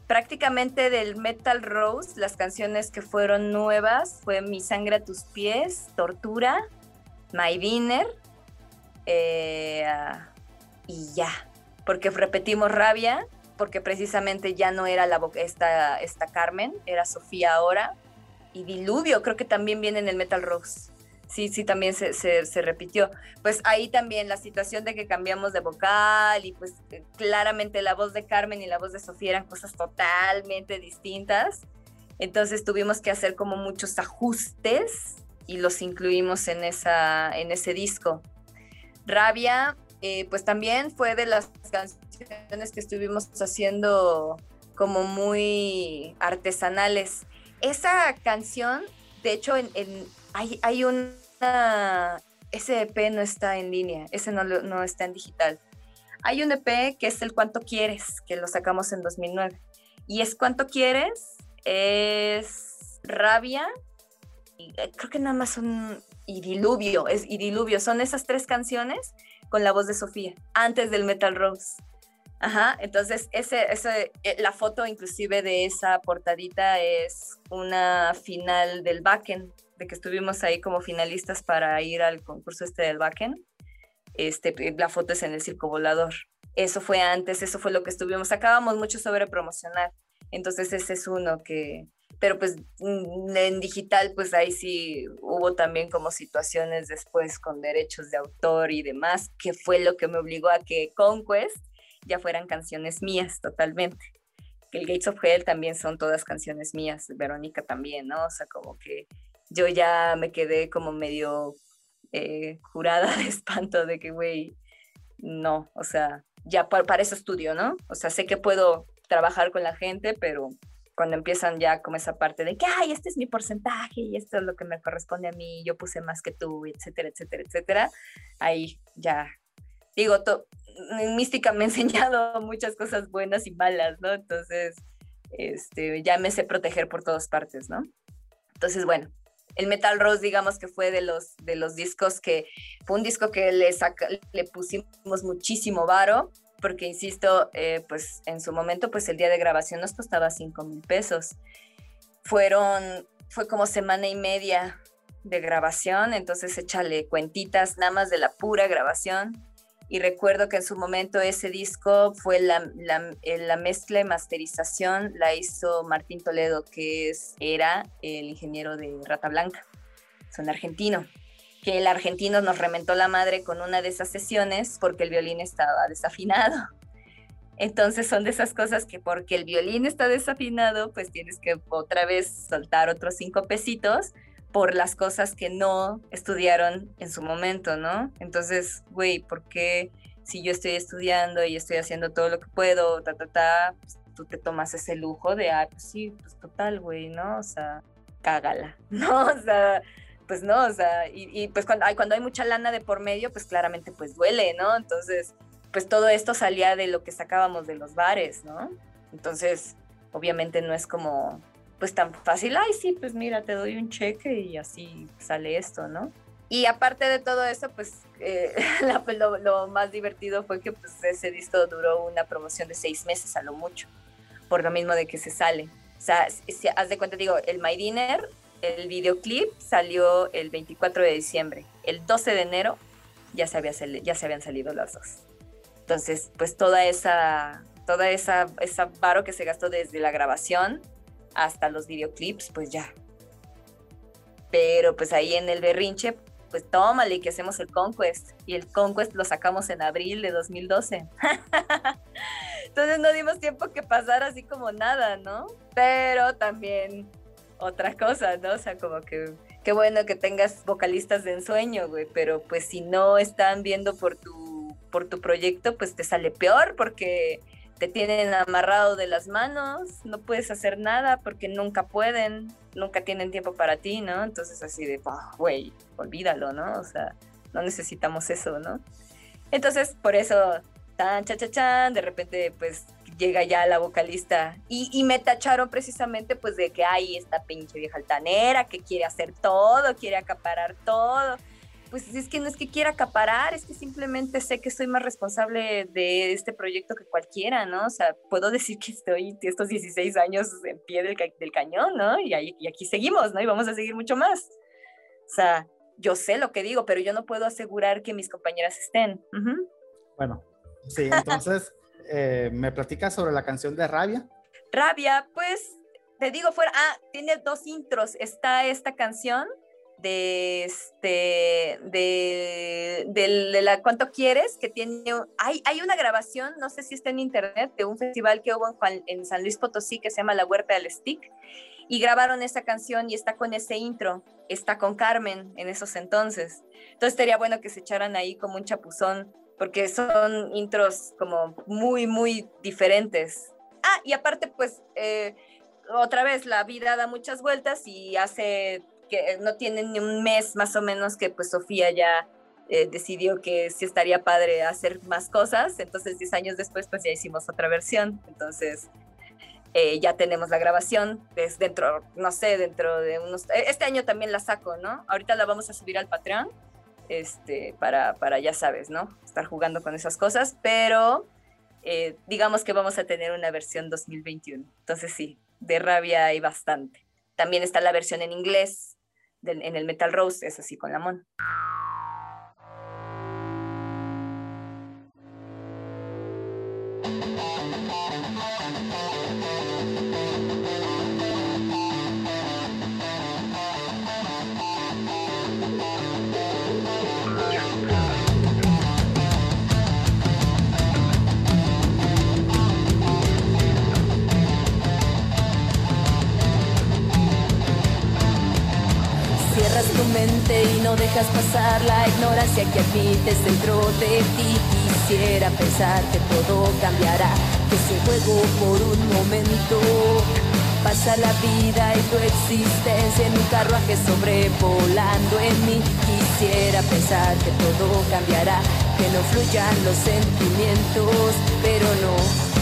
Prácticamente del Metal Rose, las canciones que fueron nuevas fue Mi sangre a tus pies, Tortura, My Dinner eh, y ya. Porque repetimos Rabia, porque precisamente ya no era la esta, esta Carmen, era Sofía ahora. Y Diluvio, creo que también viene en el Metal Rose. Sí, sí, también se, se- se repitió pues ahí también la situación de que cambiamos de vocal y pues eh, claramente la voz de Carmen y la voz de Sofía eran cosas totalmente distintas. Entonces tuvimos que hacer como muchos ajustes y los incluimos en, esa, en ese disco. Rabia, eh, pues también fue de las canciones que estuvimos haciendo como muy artesanales. Esa canción, de hecho, en, en- hay, hay una ese EP no está en línea, ese no, no está en digital. Hay un EP que es el Cuánto Quieres, que lo sacamos en 2009. Y es Cuánto Quieres, es Rabia, y eh, creo que nada más son y Diluvio, es y Diluvio, son esas tres canciones con la voz de Sofía, antes del Metal Rose. Ajá, entonces ese, ese, eh, la foto inclusive de esa portadita es una final del Backen, de que estuvimos ahí como finalistas para ir al concurso este del Backen. Este, la foto es en el Circo Volador. Eso fue antes, eso fue lo que estuvimos. Sacábamos mucho sobre promocionar. Entonces ese es uno que, pero pues mm, en digital pues ahí sí hubo también como situaciones después con derechos de autor y demás, que fue lo que me obligó a que Conquest ya fueran canciones mías totalmente. Que el Gates of Hell también son todas canciones mías, Verónica también, ¿no? O sea, como que yo ya me quedé como medio eh, curada de espanto de que, güey, no, o sea, ya pa- para eso estudio, ¿no? O sea, sé que puedo trabajar con la gente, pero cuando empiezan ya como esa parte de que, ay, este es mi porcentaje y esto es lo que me corresponde a mí, yo puse más que tú, etcétera, etcétera, etcétera, ahí ya, digo, to- Mística me ha enseñado muchas cosas buenas y malas, ¿no? Entonces, este, ya me sé proteger por todas partes, ¿no? Entonces, bueno, el Metal Rose, digamos que fue de los, de los discos que, fue un disco que le, saca- le pusimos muchísimo varo, porque insisto, eh, pues en su momento, pues el día de grabación nos costaba 5 mil pesos. Fueron, fue como semana y media de grabación, entonces échale cuentitas nada más de la pura grabación. Y recuerdo que en su momento ese disco fue la, la, eh, la mezcla y masterización, la hizo Martín Toledo, que es, era el ingeniero de Rata Blanca, son argentino que el argentino nos rementó la madre con una de esas sesiones porque el violín estaba desafinado. Entonces son de esas cosas que porque el violín está desafinado, pues tienes que otra vez soltar otros cinco pesitos por las cosas que no estudiaron en su momento, ¿no? Entonces, güey, ¿por qué si yo estoy estudiando y estoy haciendo todo lo que puedo, ta, ta, ta, pues, tú te tomas ese lujo de, ah, pues sí, pues total, güey, ¿no? O sea, cágala, ¿no? O sea, pues no, o sea, y, y, pues cuando cuando hay mucha lana de por medio, pues claramente pues duele, ¿no? Entonces, pues todo esto salía de lo que sacábamos de los bares, ¿no? Entonces, obviamente no es como, pues tan fácil, ay, sí, pues mira, te doy un cheque y así sale esto, ¿no? Y aparte de todo eso, pues eh, la, lo, lo, más divertido fue que pues, ese disco duró una promoción de seis meses a lo mucho, por lo mismo de que se sale. O sea, si, haz de cuenta, digo, el My Dinner el videoclip salió el 24 de diciembre. El 12 de enero ya se, había, ya se habían salido las dos. Entonces, pues toda esa, toda esa, esa varo que se gastó desde la grabación hasta los videoclips, pues ya. Pero pues ahí en el berrinche, pues tómale que hacemos el Conquest. Y el Conquest lo sacamos en abril de 2012. Entonces no dimos tiempo que pasara así como nada, ¿no? Pero también otra cosa, ¿no? O sea, como que qué bueno que tengas vocalistas de ensueño, güey, pero pues si no están viendo por tu, por tu proyecto, pues te sale peor porque te tienen amarrado de las manos, no puedes hacer nada porque nunca pueden, nunca tienen tiempo para ti, ¿no? Entonces así de, güey, olvídalo, ¿no? O sea, no necesitamos eso, ¿no? Entonces, por eso, tan, cha, cha, chan, de repente, pues llega ya la vocalista y, y, me tacharon precisamente pues de que hay esta pinche vieja altanera que quiere hacer todo, quiere acaparar todo. Pues es que no es que quiera acaparar, es que simplemente sé que soy más responsable de este proyecto que cualquiera, ¿no? O sea, puedo decir que estoy estos 16 años en pie del, del cañón, ¿no? Y, ahí, y aquí seguimos, ¿no? Y vamos a seguir mucho más. O sea, yo sé lo que digo, pero yo no puedo asegurar que mis compañeras estén. Uh -huh.
Bueno, sí, entonces... Eh, ¿me platicas sobre la canción de Rabia?
Rabia, pues te digo fuera, ah, tiene dos intros. Está esta canción de este de, de, de, la cuánto quieres que tiene hay, hay una grabación no sé si está en internet de un festival que hubo en, San Luis Potosí que se llama La Huerta del Stick y grabaron esa canción y está con ese intro está con Carmen en esos entonces entonces sería bueno que se echaran ahí como un chapuzón porque son intros como muy, muy diferentes. Ah, y aparte, pues, eh, otra vez, la vida da muchas vueltas y hace que no tiene ni un mes más o menos que pues Sofía ya eh, decidió que sí estaría padre hacer más cosas, entonces 10 años después pues ya hicimos otra versión, entonces eh, ya tenemos la grabación, es dentro, no sé, dentro de unos, este año también la saco, ¿no? Ahorita la vamos a subir al Patreon este, para, para, ya sabes, ¿no? Estar jugando con esas cosas, pero eh, digamos que vamos a tener una versión 2021. Entonces sí, de rabia hay bastante. También está la versión en inglés en el Metal Rose, es así con la mon.
Y no dejas pasar la ignorancia que admites dentro de ti. Quisiera pensar que todo cambiará, que es un juego por un momento. Pasa la vida y tu existencia en un carruaje sobrevolando en mí. Quisiera pensar que todo cambiará, que no fluyan los sentimientos, pero no.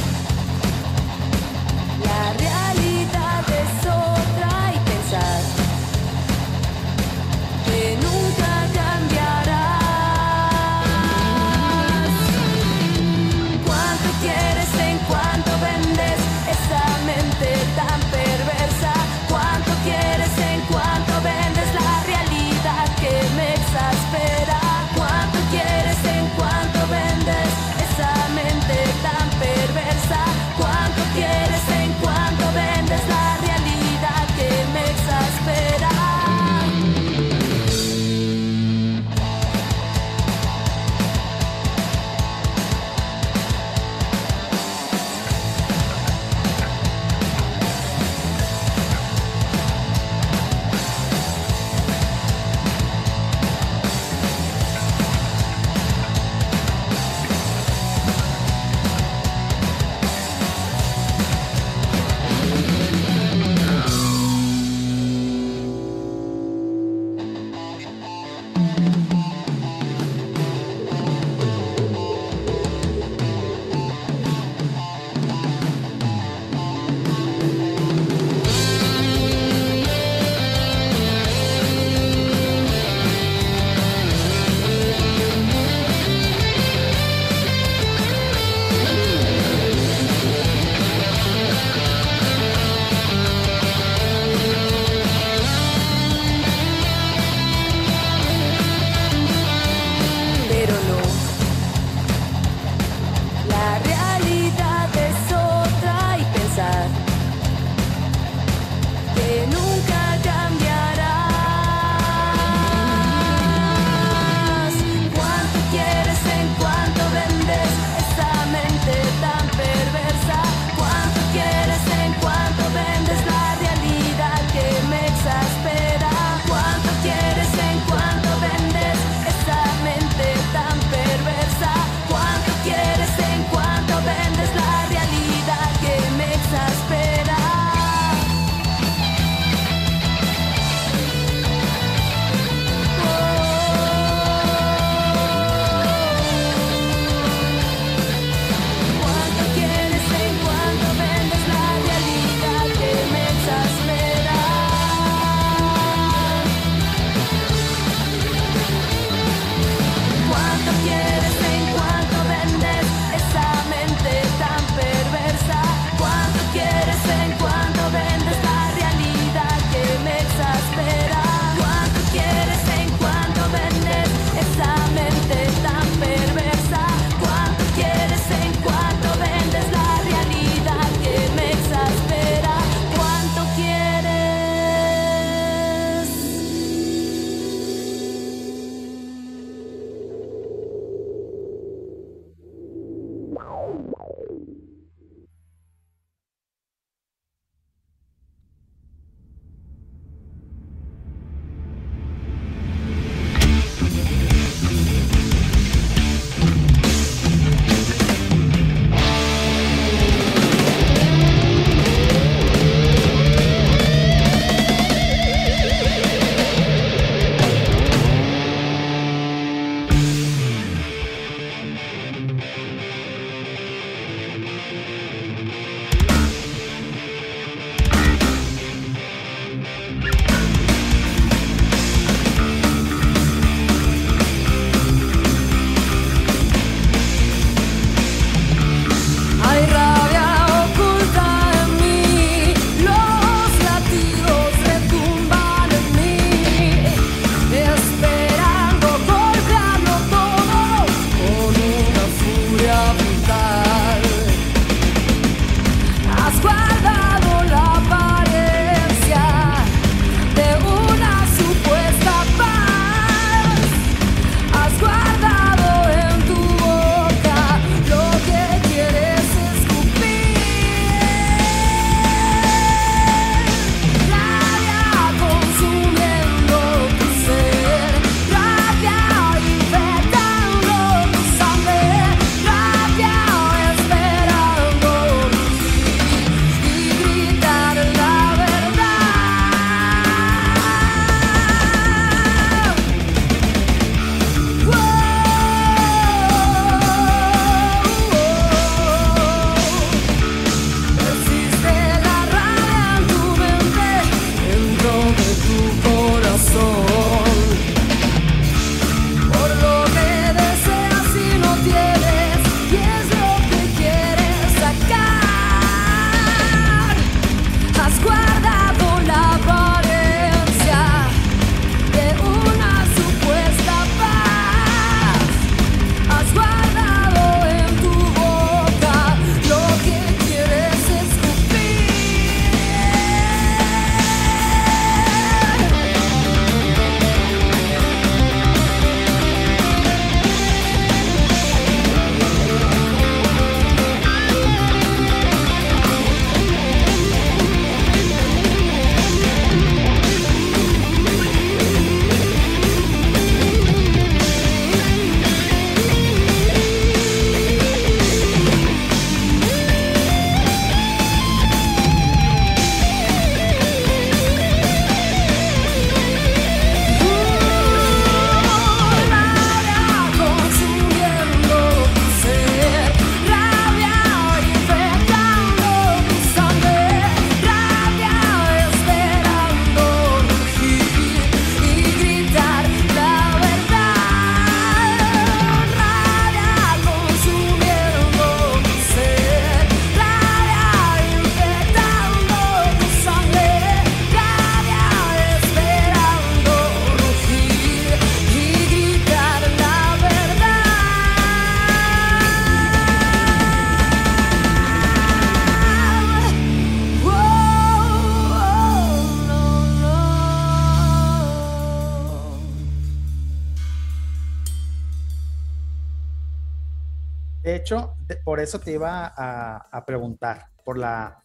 Hecho, de- por eso te iba a, a preguntar, por la,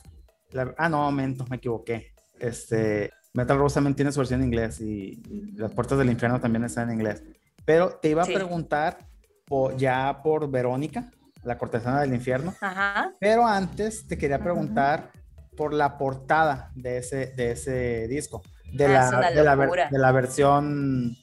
la- Ah, no, momento, me equivoqué. Este, Metal Rose también tiene su versión en inglés y Las Puertas del Infierno también están en inglés. Pero te iba a
Sí.
preguntar po- ya por Verónica, la cortesana del infierno.
Ajá.
Pero antes te quería preguntar por la portada de ese, de ese disco, de,
Ah,
la, de, la ver- de la versión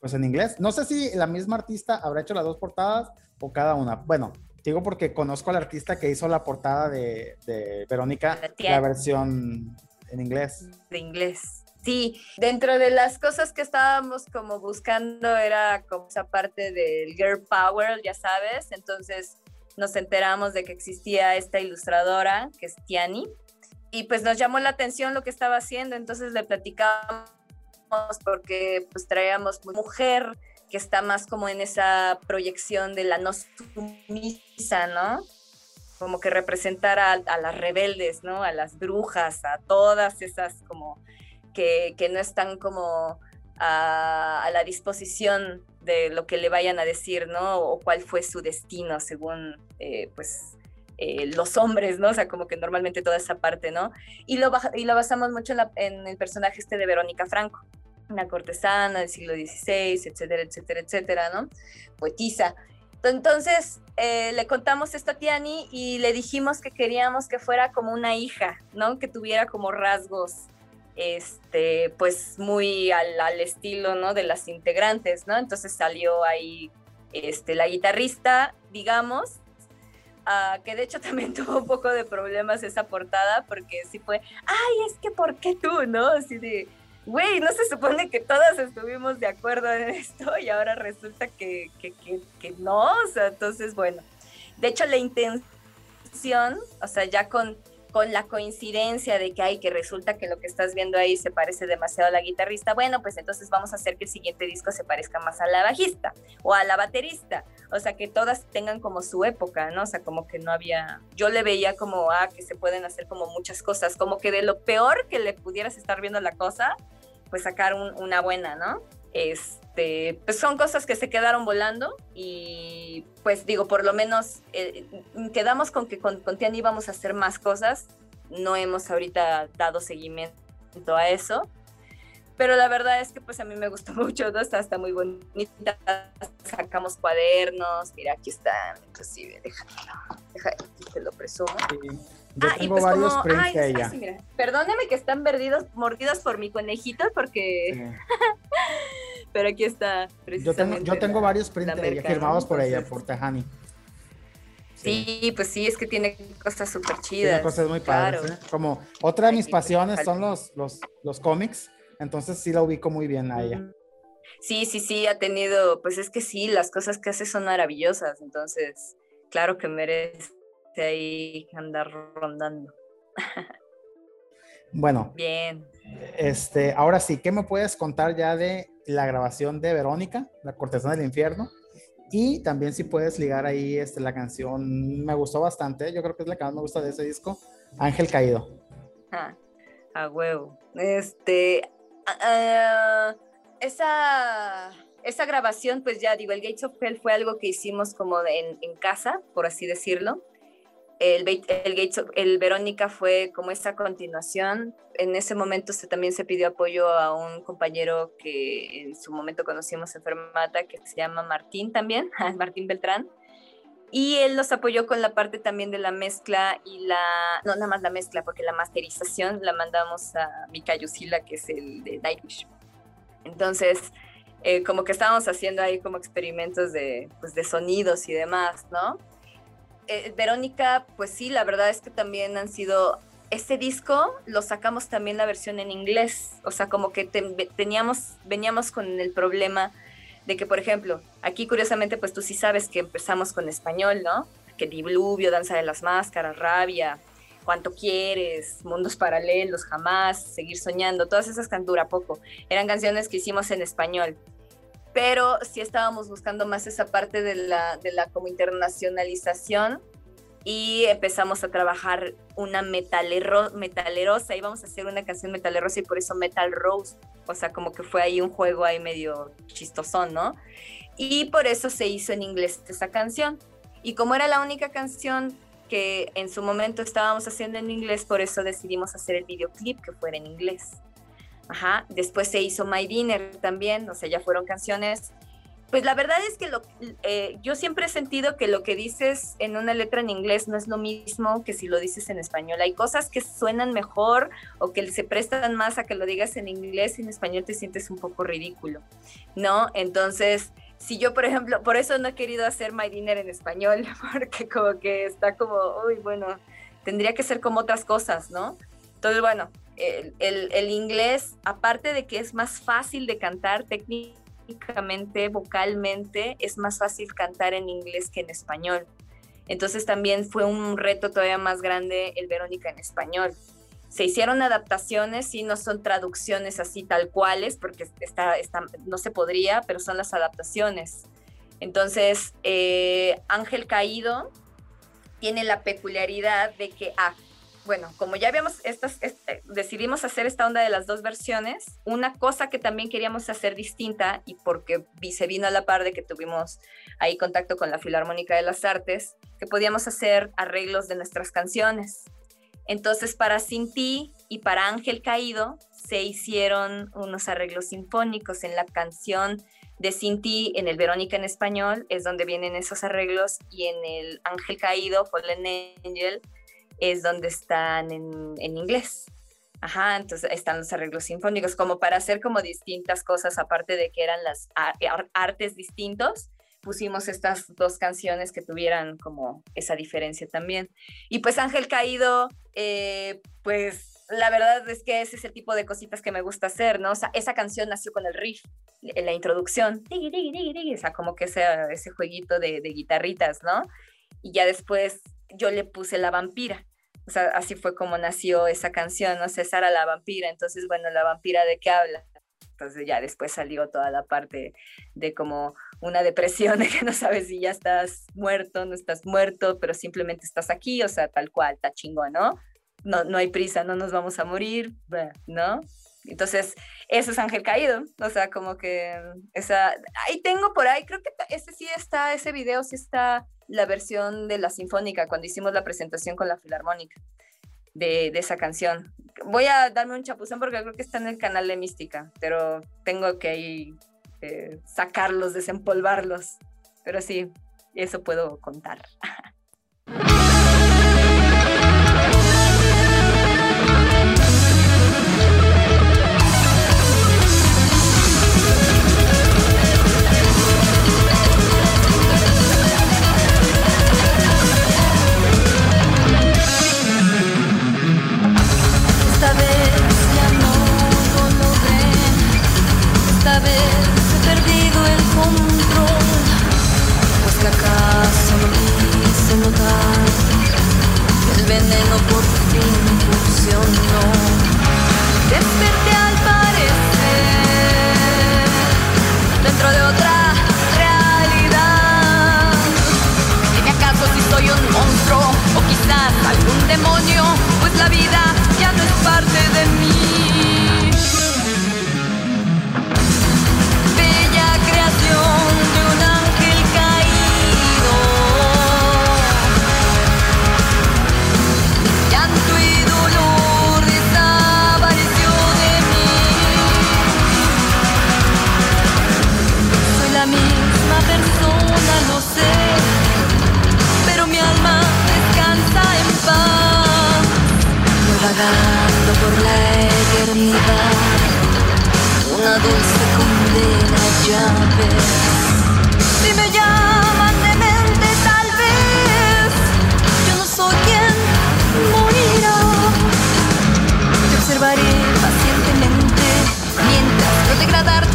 pues en inglés. No sé si la misma artista habrá hecho las dos portadas o cada una. Bueno, digo porque conozco al artista que hizo la portada de, de Verónica,
La
la versión en inglés.
de inglés. Sí, dentro de las cosas que estábamos como buscando era como esa parte del girl power, ya sabes, entonces nos enteramos de que existía esta ilustradora que es Tiani y pues nos llamó la atención lo que estaba haciendo, entonces le platicamos porque pues traíamos mujer que está más como en esa proyección de la no sumisa, ¿no? Como que representar a, las rebeldes, ¿no? A las brujas, a todas esas como que, no están como a, la disposición de lo que le vayan a decir, ¿no? O cuál fue su destino según, eh, pues, eh, los hombres, ¿no? O sea, como que normalmente toda esa parte, ¿no? Y lo, y lo basamos mucho en, en el personaje este de Verónica Franco, una cortesana del siglo XVI, etcétera, etcétera, etcétera, ¿no? Poetisa. Entonces, eh, le contamos esto a Tiani y le dijimos que queríamos que fuera como una hija, ¿no? Que tuviera como rasgos, este, pues muy al, al estilo, ¿no? De las integrantes, ¿no? Entonces salió ahí, este, la guitarrista, digamos, que de hecho también tuvo un poco de problemas esa portada, porque sí fue, ay, es que ¿por qué tú, no? Así de, güey, no se supone que todas estuvimos de acuerdo en esto y ahora resulta que, que, que, que no, o sea, entonces, bueno, de hecho la intención, o sea, ya con, con la coincidencia de que hay que resulta que lo que estás viendo ahí se parece demasiado a la guitarrista, bueno, pues entonces vamos a hacer que el siguiente disco se parezca más a la bajista o a la baterista, o sea, que todas tengan como su época, ¿no? O sea, como que no había, yo le veía como, ah, que se pueden hacer como muchas cosas, como que de lo peor que le pudieras estar viendo la cosa, pues sacar un- una buena, ¿no? Este, pues son cosas que se quedaron volando y pues digo, por lo menos eh, quedamos con que con, con Tiani íbamos a hacer más cosas, no hemos ahorita dado seguimiento a eso, pero la verdad es que pues a mí me gustó mucho, ¿no? Está, está muy bonita, sacamos cuadernos, mira, aquí están, inclusive, déjalo, deja, te lo presumo.
Yo
Ah, y
tengo
pues
varios
como, ay,
de
ay,
ella.
sí, mira, perdóneme que están perdidos, mordidos por mi conejito, porque,
Sí.
pero aquí está
Yo tengo,
precisamente.
yo tengo
la-
varios
¿no?
firmados por ella, por Tejani.
Sí, pues sí, es que tiene cosas súper
Tiene
chidas.
cosas muy
claro.
padres. ¿eh? Como otra de mis
pues,
pasiones son los, los, los cómics, entonces sí la ubico muy bien a ella.
Sí, sí, sí, ha tenido, pues es que sí, las cosas que hace son maravillosas, entonces, claro que merece ahí andar rondando.
Bueno,
Bien.
este, ahora sí, ¿qué me puedes contar ya de la grabación de Verónica, la cortesana del infierno? Y también si puedes ligar ahí este, la canción, me gustó bastante, yo creo que es la que más me gusta de ese disco, Ángel Caído.
Ah, a huevo. Este, ah, esa, esa grabación, pues ya digo, el Gates of Hell fue algo que hicimos como en, en casa, por así decirlo. El, Verónica fue como esa continuación. En ese momento se, también se pidió apoyo a un compañero que en su momento conocimos en Fermata, que se llama Martín también, Martín Beltrán. Y él nos apoyó con la parte también de la mezcla y la, no nada más la mezcla, porque la masterización la mandamos a Mika Yusila, que es el de Nightwish. Entonces, eh, como que estábamos haciendo ahí como experimentos de, pues, de sonidos y demás, ¿no? Eh, Verónica, pues sí, la verdad es que también han sido, este disco lo sacamos también la versión en inglés, o sea, como que te- teníamos, veníamos con el problema de que, por ejemplo, aquí curiosamente, pues tú sí sabes que empezamos con español, ¿no? Que Diluvio, Danza de las Máscaras, Rabia, Cuánto Quieres, Mundos Paralelos, Jamás, Seguir Soñando, todas esas canturas poco. Eran canciones que hicimos en español. Pero sí estábamos buscando más esa parte de la, de la como internacionalización y empezamos a trabajar una metalero, metalerosa, íbamos a hacer una canción metalerosa y por eso Metal Rose, o sea, como que fue ahí un juego ahí medio chistosón, ¿no? Y por eso se hizo en inglés esa canción. Y como era la única canción que en su momento estábamos haciendo en inglés, por eso decidimos hacer el videoclip que fuera en inglés. Ajá. Después se hizo My Dinner también, o sea, ya fueron canciones pues la verdad es que lo, eh, yo siempre he sentido que lo que dices en una letra en inglés no es lo mismo que si lo dices en español. Hay cosas que suenan mejor o que se prestan más a que lo digas en inglés y en español te sientes un poco ridículo, ¿no? Entonces, si yo, por ejemplo, por eso no he querido hacer My Dinner en español, porque como que está como, uy, bueno, tendría que ser como otras cosas, ¿no? Entonces, bueno, el, inglés, aparte de que es más fácil de cantar técnicamente, vocalmente, es más fácil cantar en inglés que en español. Entonces también fue un reto todavía más grande el Verónica en español. Se hicieron adaptaciones, y no son traducciones así tal cuales, porque no se podría, pero son las adaptaciones. Entonces, eh, Ángel Caído tiene la peculiaridad de que ah, bueno, como ya habíamos, estas, este, decidimos hacer esta onda de las dos versiones, una cosa que también queríamos hacer distinta y porque se vino a la par de que tuvimos ahí contacto con la Filarmónica de las Artes, que podíamos hacer arreglos de nuestras canciones. Entonces para Sinti y para Ángel Caído se hicieron unos arreglos sinfónicos en la canción de Sinti, en el Verónica en español, es donde vienen esos arreglos, y en el Ángel Caído, Fallen Angel, es donde están en, inglés. Ajá, entonces están los arreglos sinfónicos, como para hacer como distintas cosas, aparte de que eran las artes distintos, pusimos estas dos canciones que tuvieran como esa diferencia también. Y pues Ángel Caído, eh, pues la verdad es que ese es el tipo de cositas que me gusta hacer, ¿no? O sea, esa canción nació con el riff, en la introducción, o sea, como que ese, ese jueguito de guitarritas, ¿no? Y ya después yo le puse la vampira. O sea, así fue como nació esa canción, ¿no? César a la vampira. Entonces, bueno, la vampira de qué habla. Entonces ya después salió toda la parte de como una depresión de que no sabes si ya estás muerto, no estás muerto, pero simplemente estás aquí, o sea, tal cual, está chingón, ¿no? No, no hay prisa, no nos vamos a morir, ¿no? Entonces, eso es Ángel Caído, o sea, como que esa, ahí tengo por ahí, creo que ese sí está, ese video sí está la versión de la sinfónica cuando hicimos la presentación con la filarmónica de, esa canción. Voy a darme un chapuzón porque creo que está en el canal de Mística, pero tengo que ahí eh, sacarlos, desempolvarlos. Pero sí, eso puedo contar.
una
dulce condena
llave. Si me
llaman demente, tal vez yo no soy quien morirá. Te observaré pacientemente mientras no degradar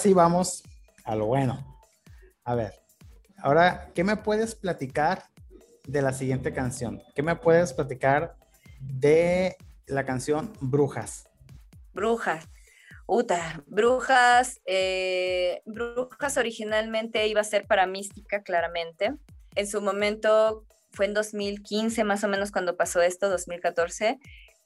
sí vamos a lo bueno. A ver, ahora, ¿qué me puedes platicar de la siguiente canción? ¿Qué me puedes platicar de la canción Brujas?
Brujas. Uta, Brujas. eh, Brujas originalmente iba a ser para Mística, claramente. En su momento fue en 2015, más o menos, cuando pasó esto, 2014.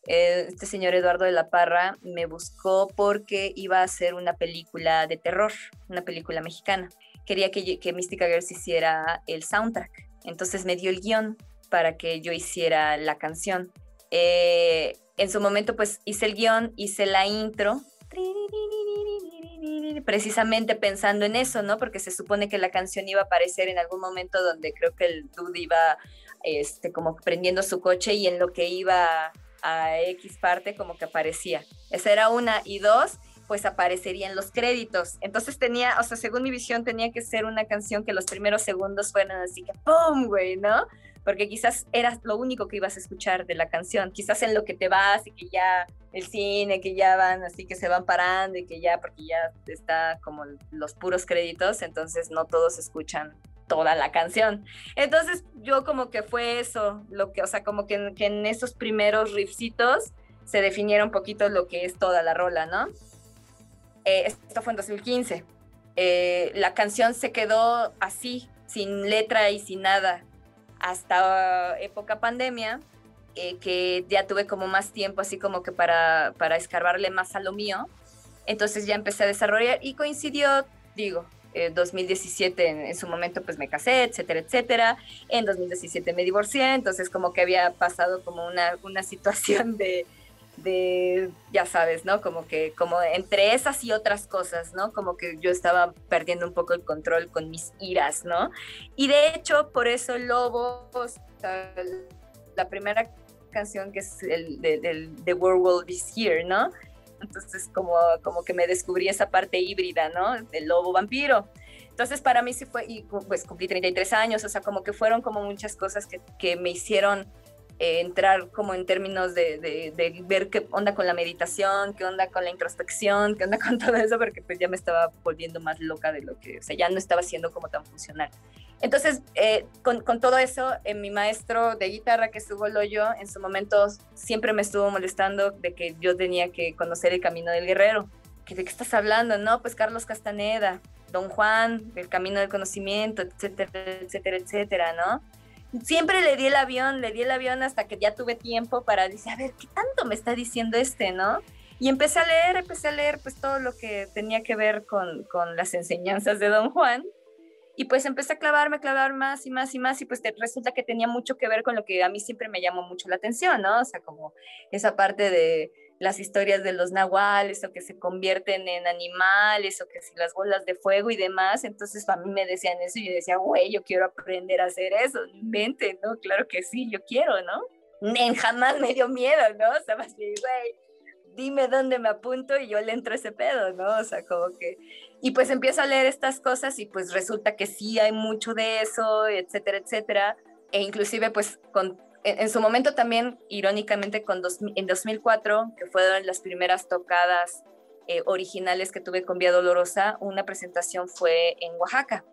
Eh, este señor Eduardo de la Parra me buscó porque iba a hacer una película de terror, una película mexicana. Quería que, que Mystica Girls hiciera el soundtrack. Entonces me dio el guion para que yo hiciera la canción. Eh, en su momento, pues hice el guion, hice la intro, precisamente pensando en eso, ¿no? Porque se supone que la canción iba a aparecer en algún momento donde creo que el dude iba, este, como prendiendo su coche y en lo que iba a X parte como que aparecía. Esa era una. Y dos, pues aparecerían los créditos. Entonces tenía, o sea, según mi visión, tenía que ser una canción que los primeros segundos fueran así que ¡pum! güey, ¿no? Porque quizás era lo único que ibas a escuchar de la canción. Quizás en lo que te vas y que ya el cine, que ya van así que se van parando y que ya, porque ya está como los puros créditos, entonces no todos escuchan toda la canción. Entonces yo como que fue eso, lo que, o sea, como que, en- esos primeros riffcitos se definiera un poquito lo que es toda la rola, ¿no? Eh, esto fue en 2015. Eh, la canción se quedó así, sin letra y sin nada, hasta época pandemia, eh, que ya tuve como más tiempo así como que para, para escarbarle más a lo mío. Entonces ya empecé a desarrollar y coincidió, digo, eh, 2017 en, en su momento pues me casé, etcétera, etcétera. En 2017 me divorcié, entonces como que había pasado como una, una situación de, de, ya sabes, ¿no? Como que, como entre esas y otras cosas, ¿no? Como que yo estaba perdiendo un poco el control con mis iras, ¿no? Y de hecho, por eso Lobo, o sea, la primera canción que es el de, del The Werewolf is Here, ¿no? Entonces, como, como que me descubrí esa parte híbrida, ¿no? Del lobo vampiro. Entonces, para mí sí fue, y pues cumplí 33 años, o sea, como que fueron como muchas cosas que, que me hicieron eh, entrar como en términos de, ver qué onda con la meditación, qué onda con la introspección, qué onda con todo eso, porque pues ya me estaba volviendo más loca de lo que, o sea, ya no estaba siendo como tan funcional. Entonces, eh, con, con, todo eso, eh, mi maestro de guitarra, que estuvo Loyo, en su momento siempre me estuvo molestando de que yo tenía que conocer el camino del guerrero. ¿Que ¿De qué estás hablando? No, pues Carlos Castaneda, Don Juan, el camino del conocimiento, etcétera, etcétera, etcétera, ¿no? Siempre le di el avión, le di el avión hasta que ya tuve tiempo para decir, a ver, ¿qué tanto me está diciendo este, no? Y empecé a leer, empecé a leer pues todo lo que tenía que ver con, con las enseñanzas de Don Juan. Y pues empecé a clavarme, clavar más y más y más y pues resulta que tenía mucho que ver con lo que a mí siempre me llamó mucho la atención, ¿no? O sea, como esa parte de las historias de los nahuales o que se convierten en animales o que si las bolas de fuego y demás. Entonces a mí me decían eso y yo decía, güey, yo quiero aprender a hacer eso, mente, ¿no? Claro que sí, yo quiero, ¿no? En jamás me dio miedo, ¿no? O sea, más güey, dime dónde me apunto y yo le entro ese pedo, ¿no? O sea, como que... Y pues empiezo a leer estas cosas y pues resulta que sí hay mucho de eso, etcétera, etcétera. E inclusive pues con, en, su momento también, irónicamente, con dos, en 2004, que fueron las primeras tocadas eh, originales que tuve con Vía Dolorosa, una presentación fue en Oaxaca.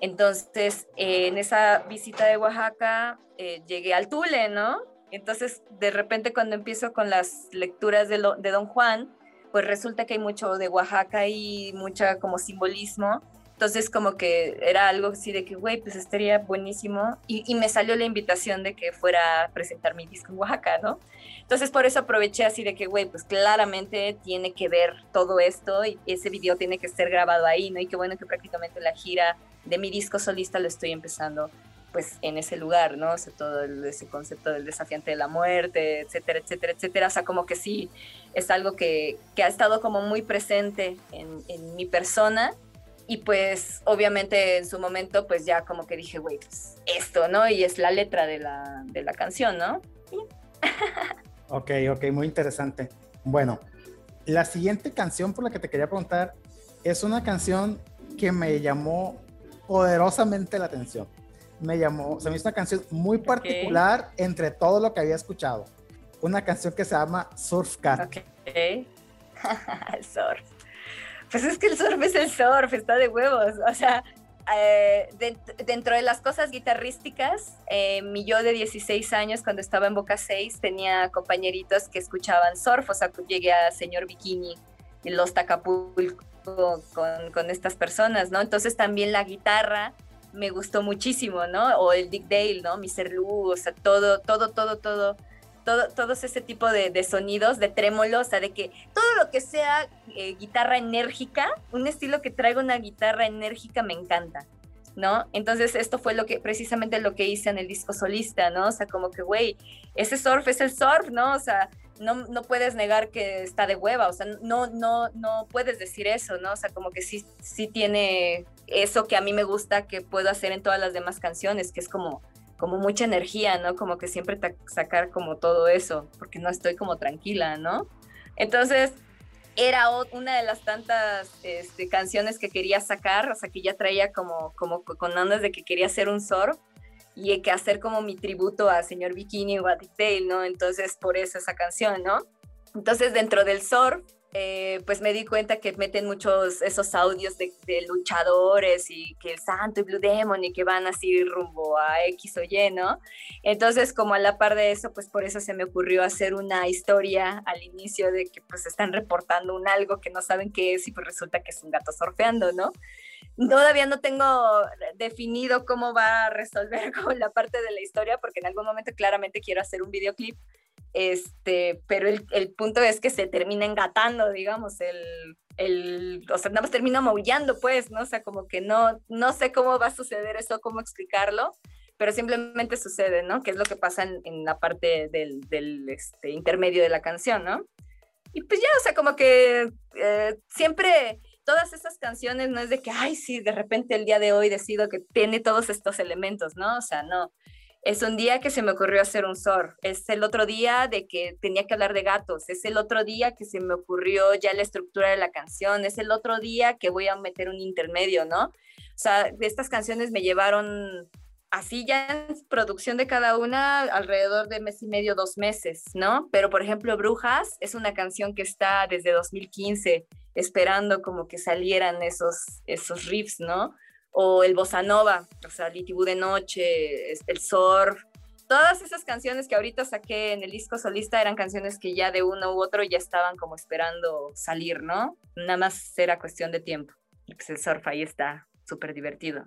Entonces, eh, en esa visita de Oaxaca, eh, llegué al Tule, ¿no? Entonces, de repente, cuando empiezo con las lecturas de, de Don Juan, pues resulta que hay mucho de Oaxaca y mucha como simbolismo. Entonces como que era algo así de que, güey, pues estaría buenísimo. Y, y, me salió la invitación de que fuera a presentar mi disco en Oaxaca, ¿no? Entonces por eso aproveché así de que, güey, pues claramente tiene que ver todo esto y ese video tiene que ser grabado ahí, ¿no? Y qué bueno que prácticamente la gira de mi disco solista lo estoy empezando pues en ese lugar, ¿no? O sea, todo el, ese concepto del desafiante de la muerte, etcétera, etcétera, etcétera. O sea, como que sí, es algo que, que ha estado como muy presente en, en, mi persona. Y pues obviamente en su momento pues ya como que dije, güey, pues esto, ¿no? Y es la letra de la, de la canción, ¿no?
ok, ok, muy interesante. Bueno, la siguiente canción por la que te quería preguntar es una canción que me llamó poderosamente la atención me llamó, se me hizo una canción muy particular okay. entre todo lo que había escuchado. Una canción que se llama Surf Cat.
Okay. el surf. Pues es que el surf es el surf, está de huevos. O sea, eh, dentro de las cosas guitarrísticas, eh, mi yo de 16 años, cuando estaba en Boca 6, tenía compañeritos que escuchaban surf, o sea, llegué a Señor Bikini Los Tacapulco con, con estas personas, ¿no? Entonces también la guitarra me gustó muchísimo, ¿no? O el Dick Dale, ¿no? Mr. Lou, o sea, todo, todo, todo, todo, todo todos ese tipo de, sonidos, de trémolo, o sea, de que todo lo que sea eh, guitarra enérgica, un estilo que traiga una guitarra enérgica me encanta, ¿no? Entonces esto fue lo que, precisamente lo que hice en el disco solista, ¿no? O sea, como que, güey, ese surf es el surf, ¿no? O sea, no, no, puedes negar que está de hueva, o sea, no, no, no puedes decir eso, ¿no? O sea, como que sí, sí tiene eso que a mí me gusta que puedo hacer en todas las demás canciones, que es como, como mucha energía, ¿no? Como que siempre sacar como todo eso, porque no estoy como tranquila, ¿no? Entonces, era una de las tantas este, canciones que quería sacar, o sea, que ya traía como, como con andas de que quería hacer un surf y que hacer como mi tributo a Señor Bikini o a Detail, ¿no? Entonces, por eso esa canción, ¿no? Entonces, dentro del surf, eh, pues me di cuenta que meten muchos esos audios de, luchadores y que el santo y Blue Demon y que van así rumbo a X o Y, ¿no? Entonces, como a la par de eso, pues por eso se me ocurrió hacer una historia al inicio de que pues están reportando un algo que no saben qué es y pues resulta que es un gato surfeando, ¿no? Todavía no tengo definido cómo va a resolver la parte de la historia porque en algún momento claramente quiero hacer un videoclip este, pero el, el, punto es que se termina engatando, digamos, el, el, o sea, nada más termina maullando, pues, ¿no? O sea, como que no, no sé cómo va a suceder eso, cómo explicarlo, pero simplemente sucede, ¿no? Que es lo que pasa en, en la parte del, del este, intermedio de la canción, ¿no? Y pues ya, o sea, como que eh, siempre todas esas canciones no es de que, ay, sí, de repente el día de hoy decido que tiene todos estos elementos, ¿no? O sea, no es un día que se me ocurrió hacer un surf. Es el otro día de que tenía que hablar de gatos. Es el otro día que se me ocurrió ya la estructura de la canción. Es el otro día que voy a meter un intermedio, ¿no? O sea, estas canciones me llevaron así ya en producción de cada una alrededor de mes y medio, dos meses, ¿no? Pero por ejemplo, Brujas es una canción que está desde 2015 esperando como que salieran esos, esos riffs, ¿no? O el bossa nova, o sea, Litibú de Noche, el surf, todas esas canciones que ahorita saqué en el disco solista eran canciones que ya de uno u otro ya estaban como esperando salir, ¿no? Nada más era cuestión de tiempo. Pues el surf ahí está súper divertido.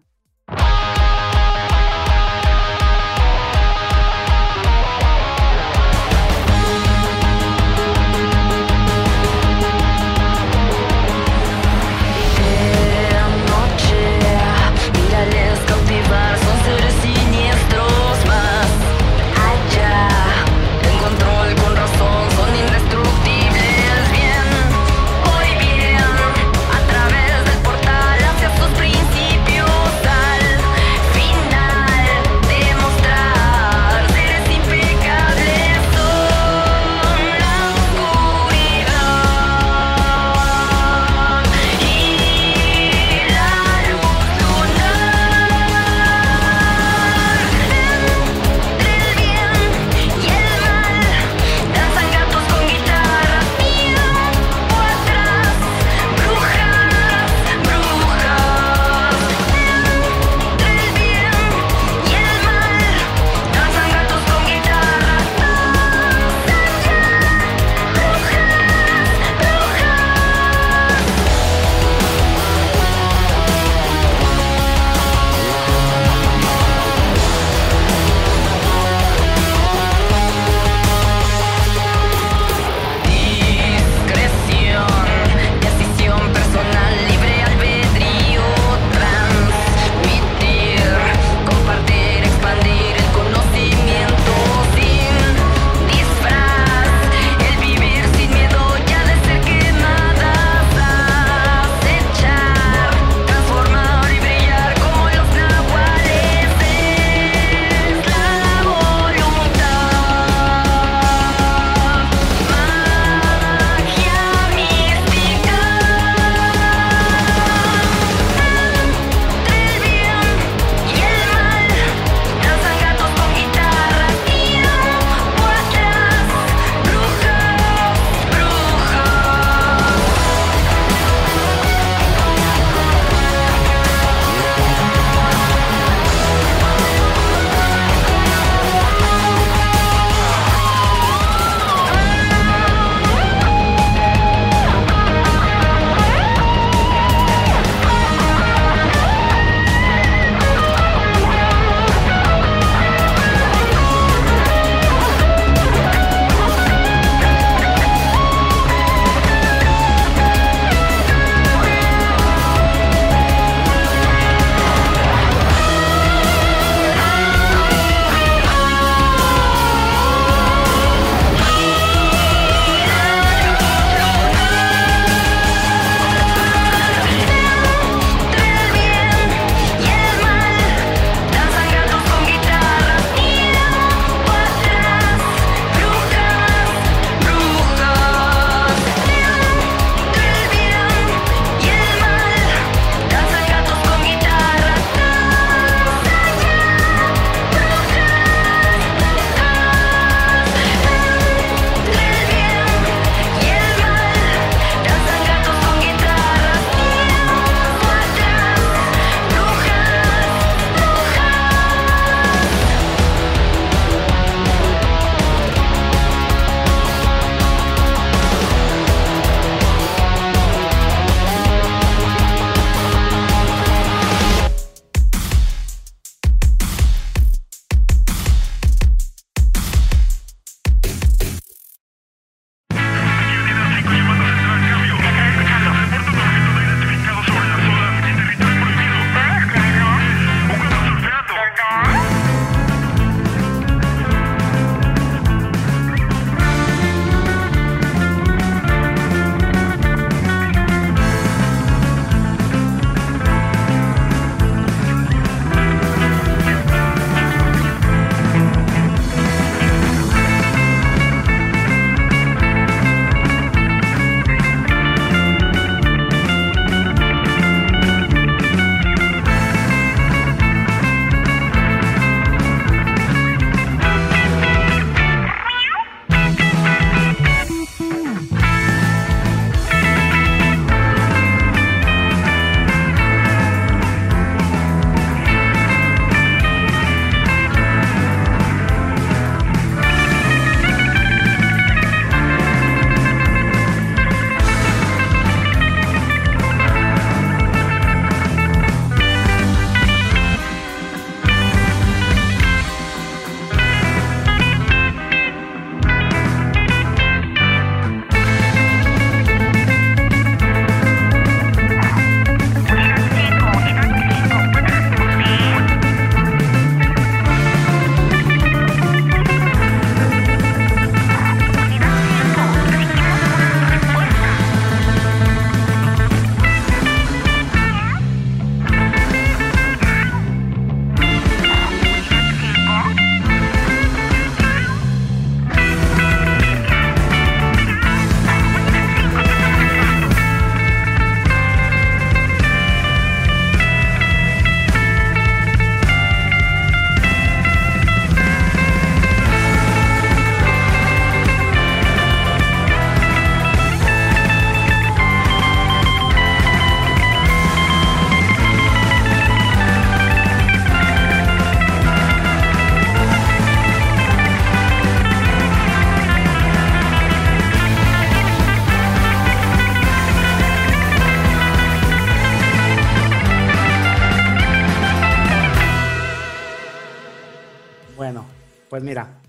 Pues mira,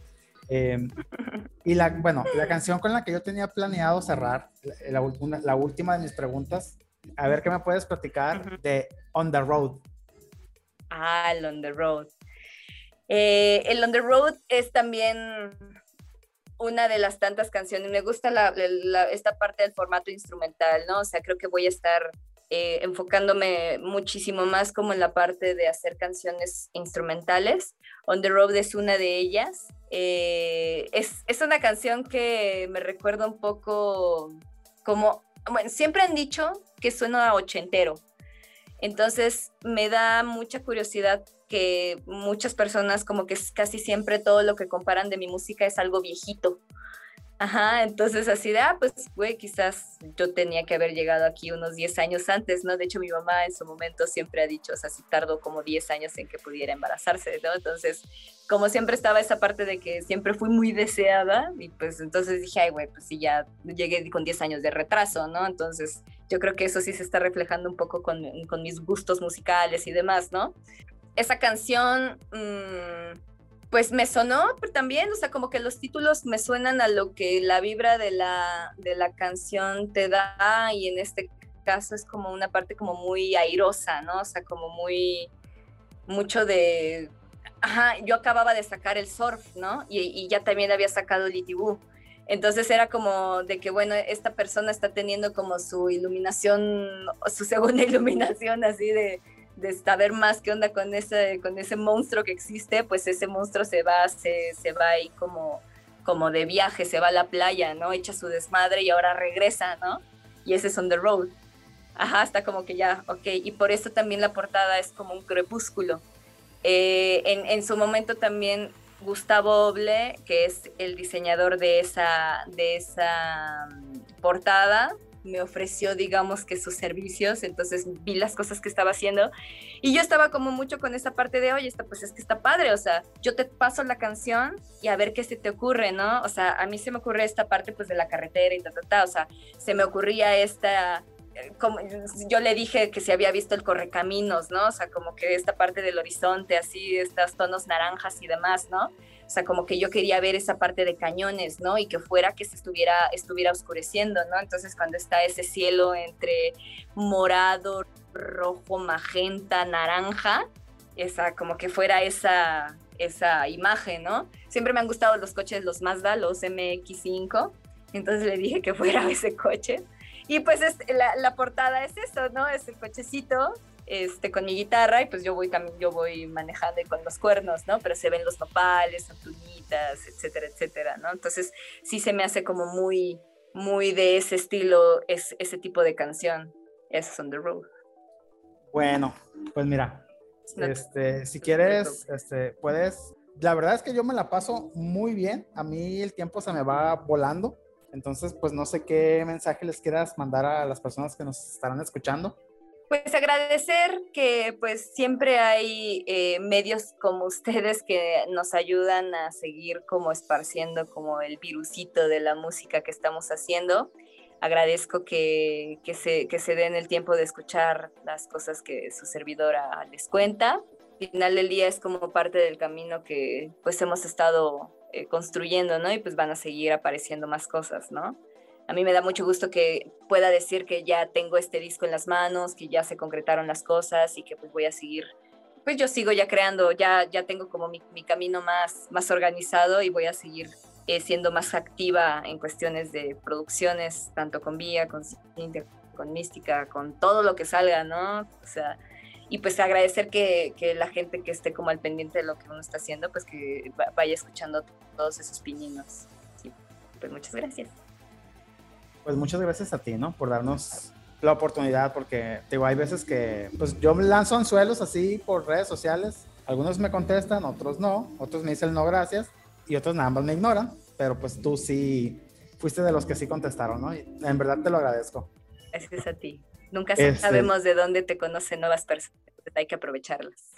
eh, y la, bueno, la canción con la que yo tenía planeado cerrar, la, la, la última de mis preguntas, a ver qué me puedes platicar de On the Road.
Ah, el On the Road. Eh, el On the Road es también una de las tantas canciones. Me gusta la, esta parte del formato instrumental, ¿no? O sea, creo que voy a estar eh, enfocándome muchísimo más como en la parte de hacer canciones instrumentales. On the Road es una de ellas. Eh, es, es, una canción que me recuerda un poco como, bueno, siempre han dicho que suena a ochentero. Entonces me da mucha curiosidad que muchas personas como que casi siempre todo lo que comparan de mi música es algo viejito. Ajá, entonces así de, ah, pues, güey, quizás yo tenía que haber llegado aquí unos 10 años antes, ¿no? De hecho, mi mamá en su momento siempre ha dicho, o sea, si tardó como 10 años en que pudiera embarazarse, ¿no? Entonces, como siempre estaba esa parte de que siempre fui muy deseada, y pues entonces dije, ay, güey, pues sí, ya llegué con 10 años de retraso, ¿no? Entonces, yo creo que eso sí se está reflejando un poco con, con mis gustos musicales y demás, ¿no? Esa canción... Mmm, pues me sonó también, o sea, como que los títulos me suenan a lo que la vibra de la, de la canción te da y en este caso es como una parte como muy airosa, ¿no? O sea, como muy, mucho de, ajá, yo acababa de sacar el surf, ¿no? Y, ya también había sacado el. Entonces era como de que, bueno, esta persona está teniendo como su iluminación, su segunda iluminación así de, de saber más qué onda con ese, con ese monstruo que existe, pues ese monstruo se va, se, se va ahí como, como de viaje, se va a la playa, ¿no? Echa su desmadre y ahora regresa, ¿no? Y ese es On the Road. Ajá, está como que ya, ok. Y por eso también la portada es como un crepúsculo. Eh, en, en, su momento también Gustavo Oble, que es el diseñador de esa, de esa mm, portada, me ofreció, digamos, que sus servicios, entonces vi las cosas que estaba haciendo y yo estaba como mucho con esa parte de, oye, esta, pues es que está padre, o sea, yo te paso la canción y a ver qué se te ocurre, ¿no? O sea, a mí se me ocurre esta parte pues de la carretera y ta, ta, ta, o sea, se me ocurría esta, eh, como, yo le dije que se había visto el correcaminos, ¿no? O sea, como que esta parte del horizonte, así, estos tonos naranjas y demás, ¿no? O sea, como que yo quería ver esa parte de cañones, ¿no? Y que fuera que se estuviera, estuviera oscureciendo, ¿no? Entonces cuando está ese cielo entre morado, rojo, magenta, naranja, esa, como que fuera esa, esa imagen, ¿no? Siempre me han gustado los coches, los Mazda, los MX5, entonces le dije que fuera ese coche. Y pues la, la, portada es eso, ¿no? Es el cochecito este, con mi guitarra y pues yo voy yo voy manejando con los cuernos, ¿no? Pero se ven los nopales, antunitas, etcétera, etcétera, ¿no? Entonces sí se me hace como muy, muy de ese estilo, es, ese tipo de canción. Es On The Road.
Bueno, pues mira, este, si quieres, este, puedes, la verdad es que yo me la paso muy bien, a mí el tiempo se me va volando, entonces pues no sé qué mensaje les quieras mandar a las personas que nos estarán escuchando.
Pues agradecer que pues siempre hay eh, medios como ustedes que nos ayudan a seguir como esparciendo como el virusito de la música que estamos haciendo. Agradezco que, que, se, que se den el tiempo de escuchar las cosas que su servidora les cuenta. Al final del día es como parte del camino que pues hemos estado eh, construyendo, ¿no? Y pues van a seguir apareciendo más cosas, ¿no? A mí me da mucho gusto que pueda decir que ya tengo este disco en las manos, que ya se concretaron las cosas y que pues voy a seguir, pues yo sigo ya creando, ya, ya tengo como mi, camino más, más organizado y voy a seguir eh, siendo más activa en cuestiones de producciones, tanto con Vía, con Cintia, con Mística, con todo lo que salga, ¿no? O sea, y pues agradecer que, que, la gente que esté como al pendiente de lo que uno está haciendo, pues que vaya escuchando todos esos pininos. Pues muchas gracias
pues muchas gracias a ti, ¿no? Por darnos la oportunidad, porque digo, hay veces que, pues yo me lanzo anzuelos así por redes sociales, algunos me contestan, otros no, otros me dicen no gracias, y otros nada más me ignoran, pero pues tú sí fuiste de los que sí contestaron, ¿no? Y en verdad te lo agradezco.
Gracias a ti. Nunca este sabemos de dónde te conocen nuevas personas, hay que aprovecharlas.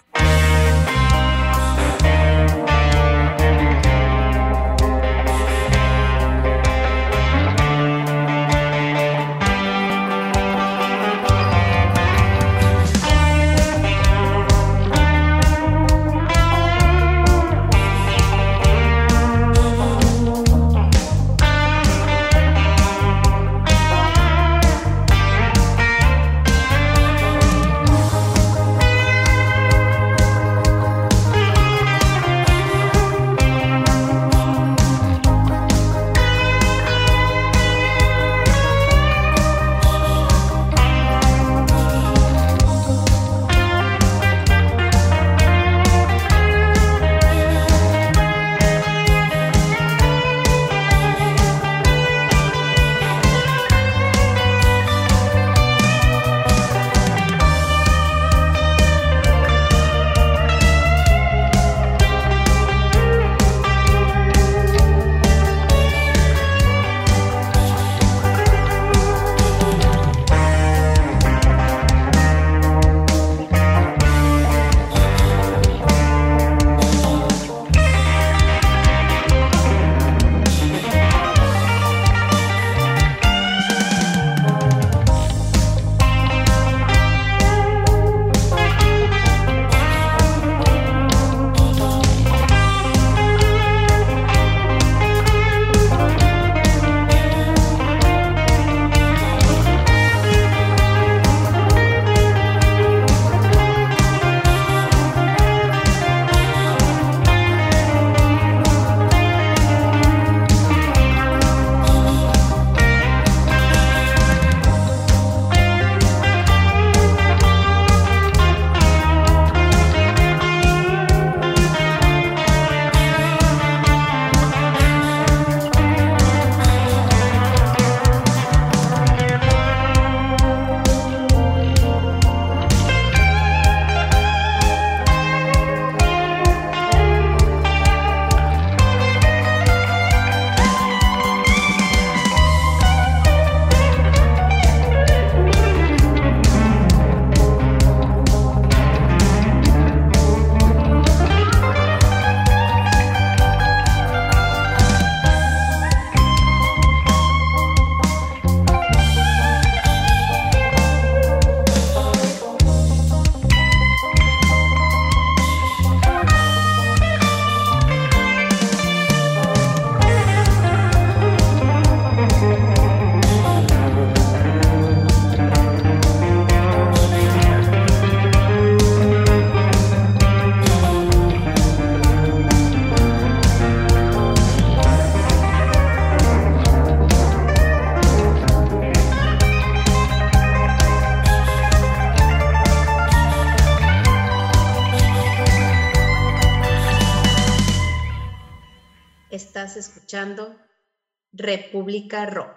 Escuchando República Rock.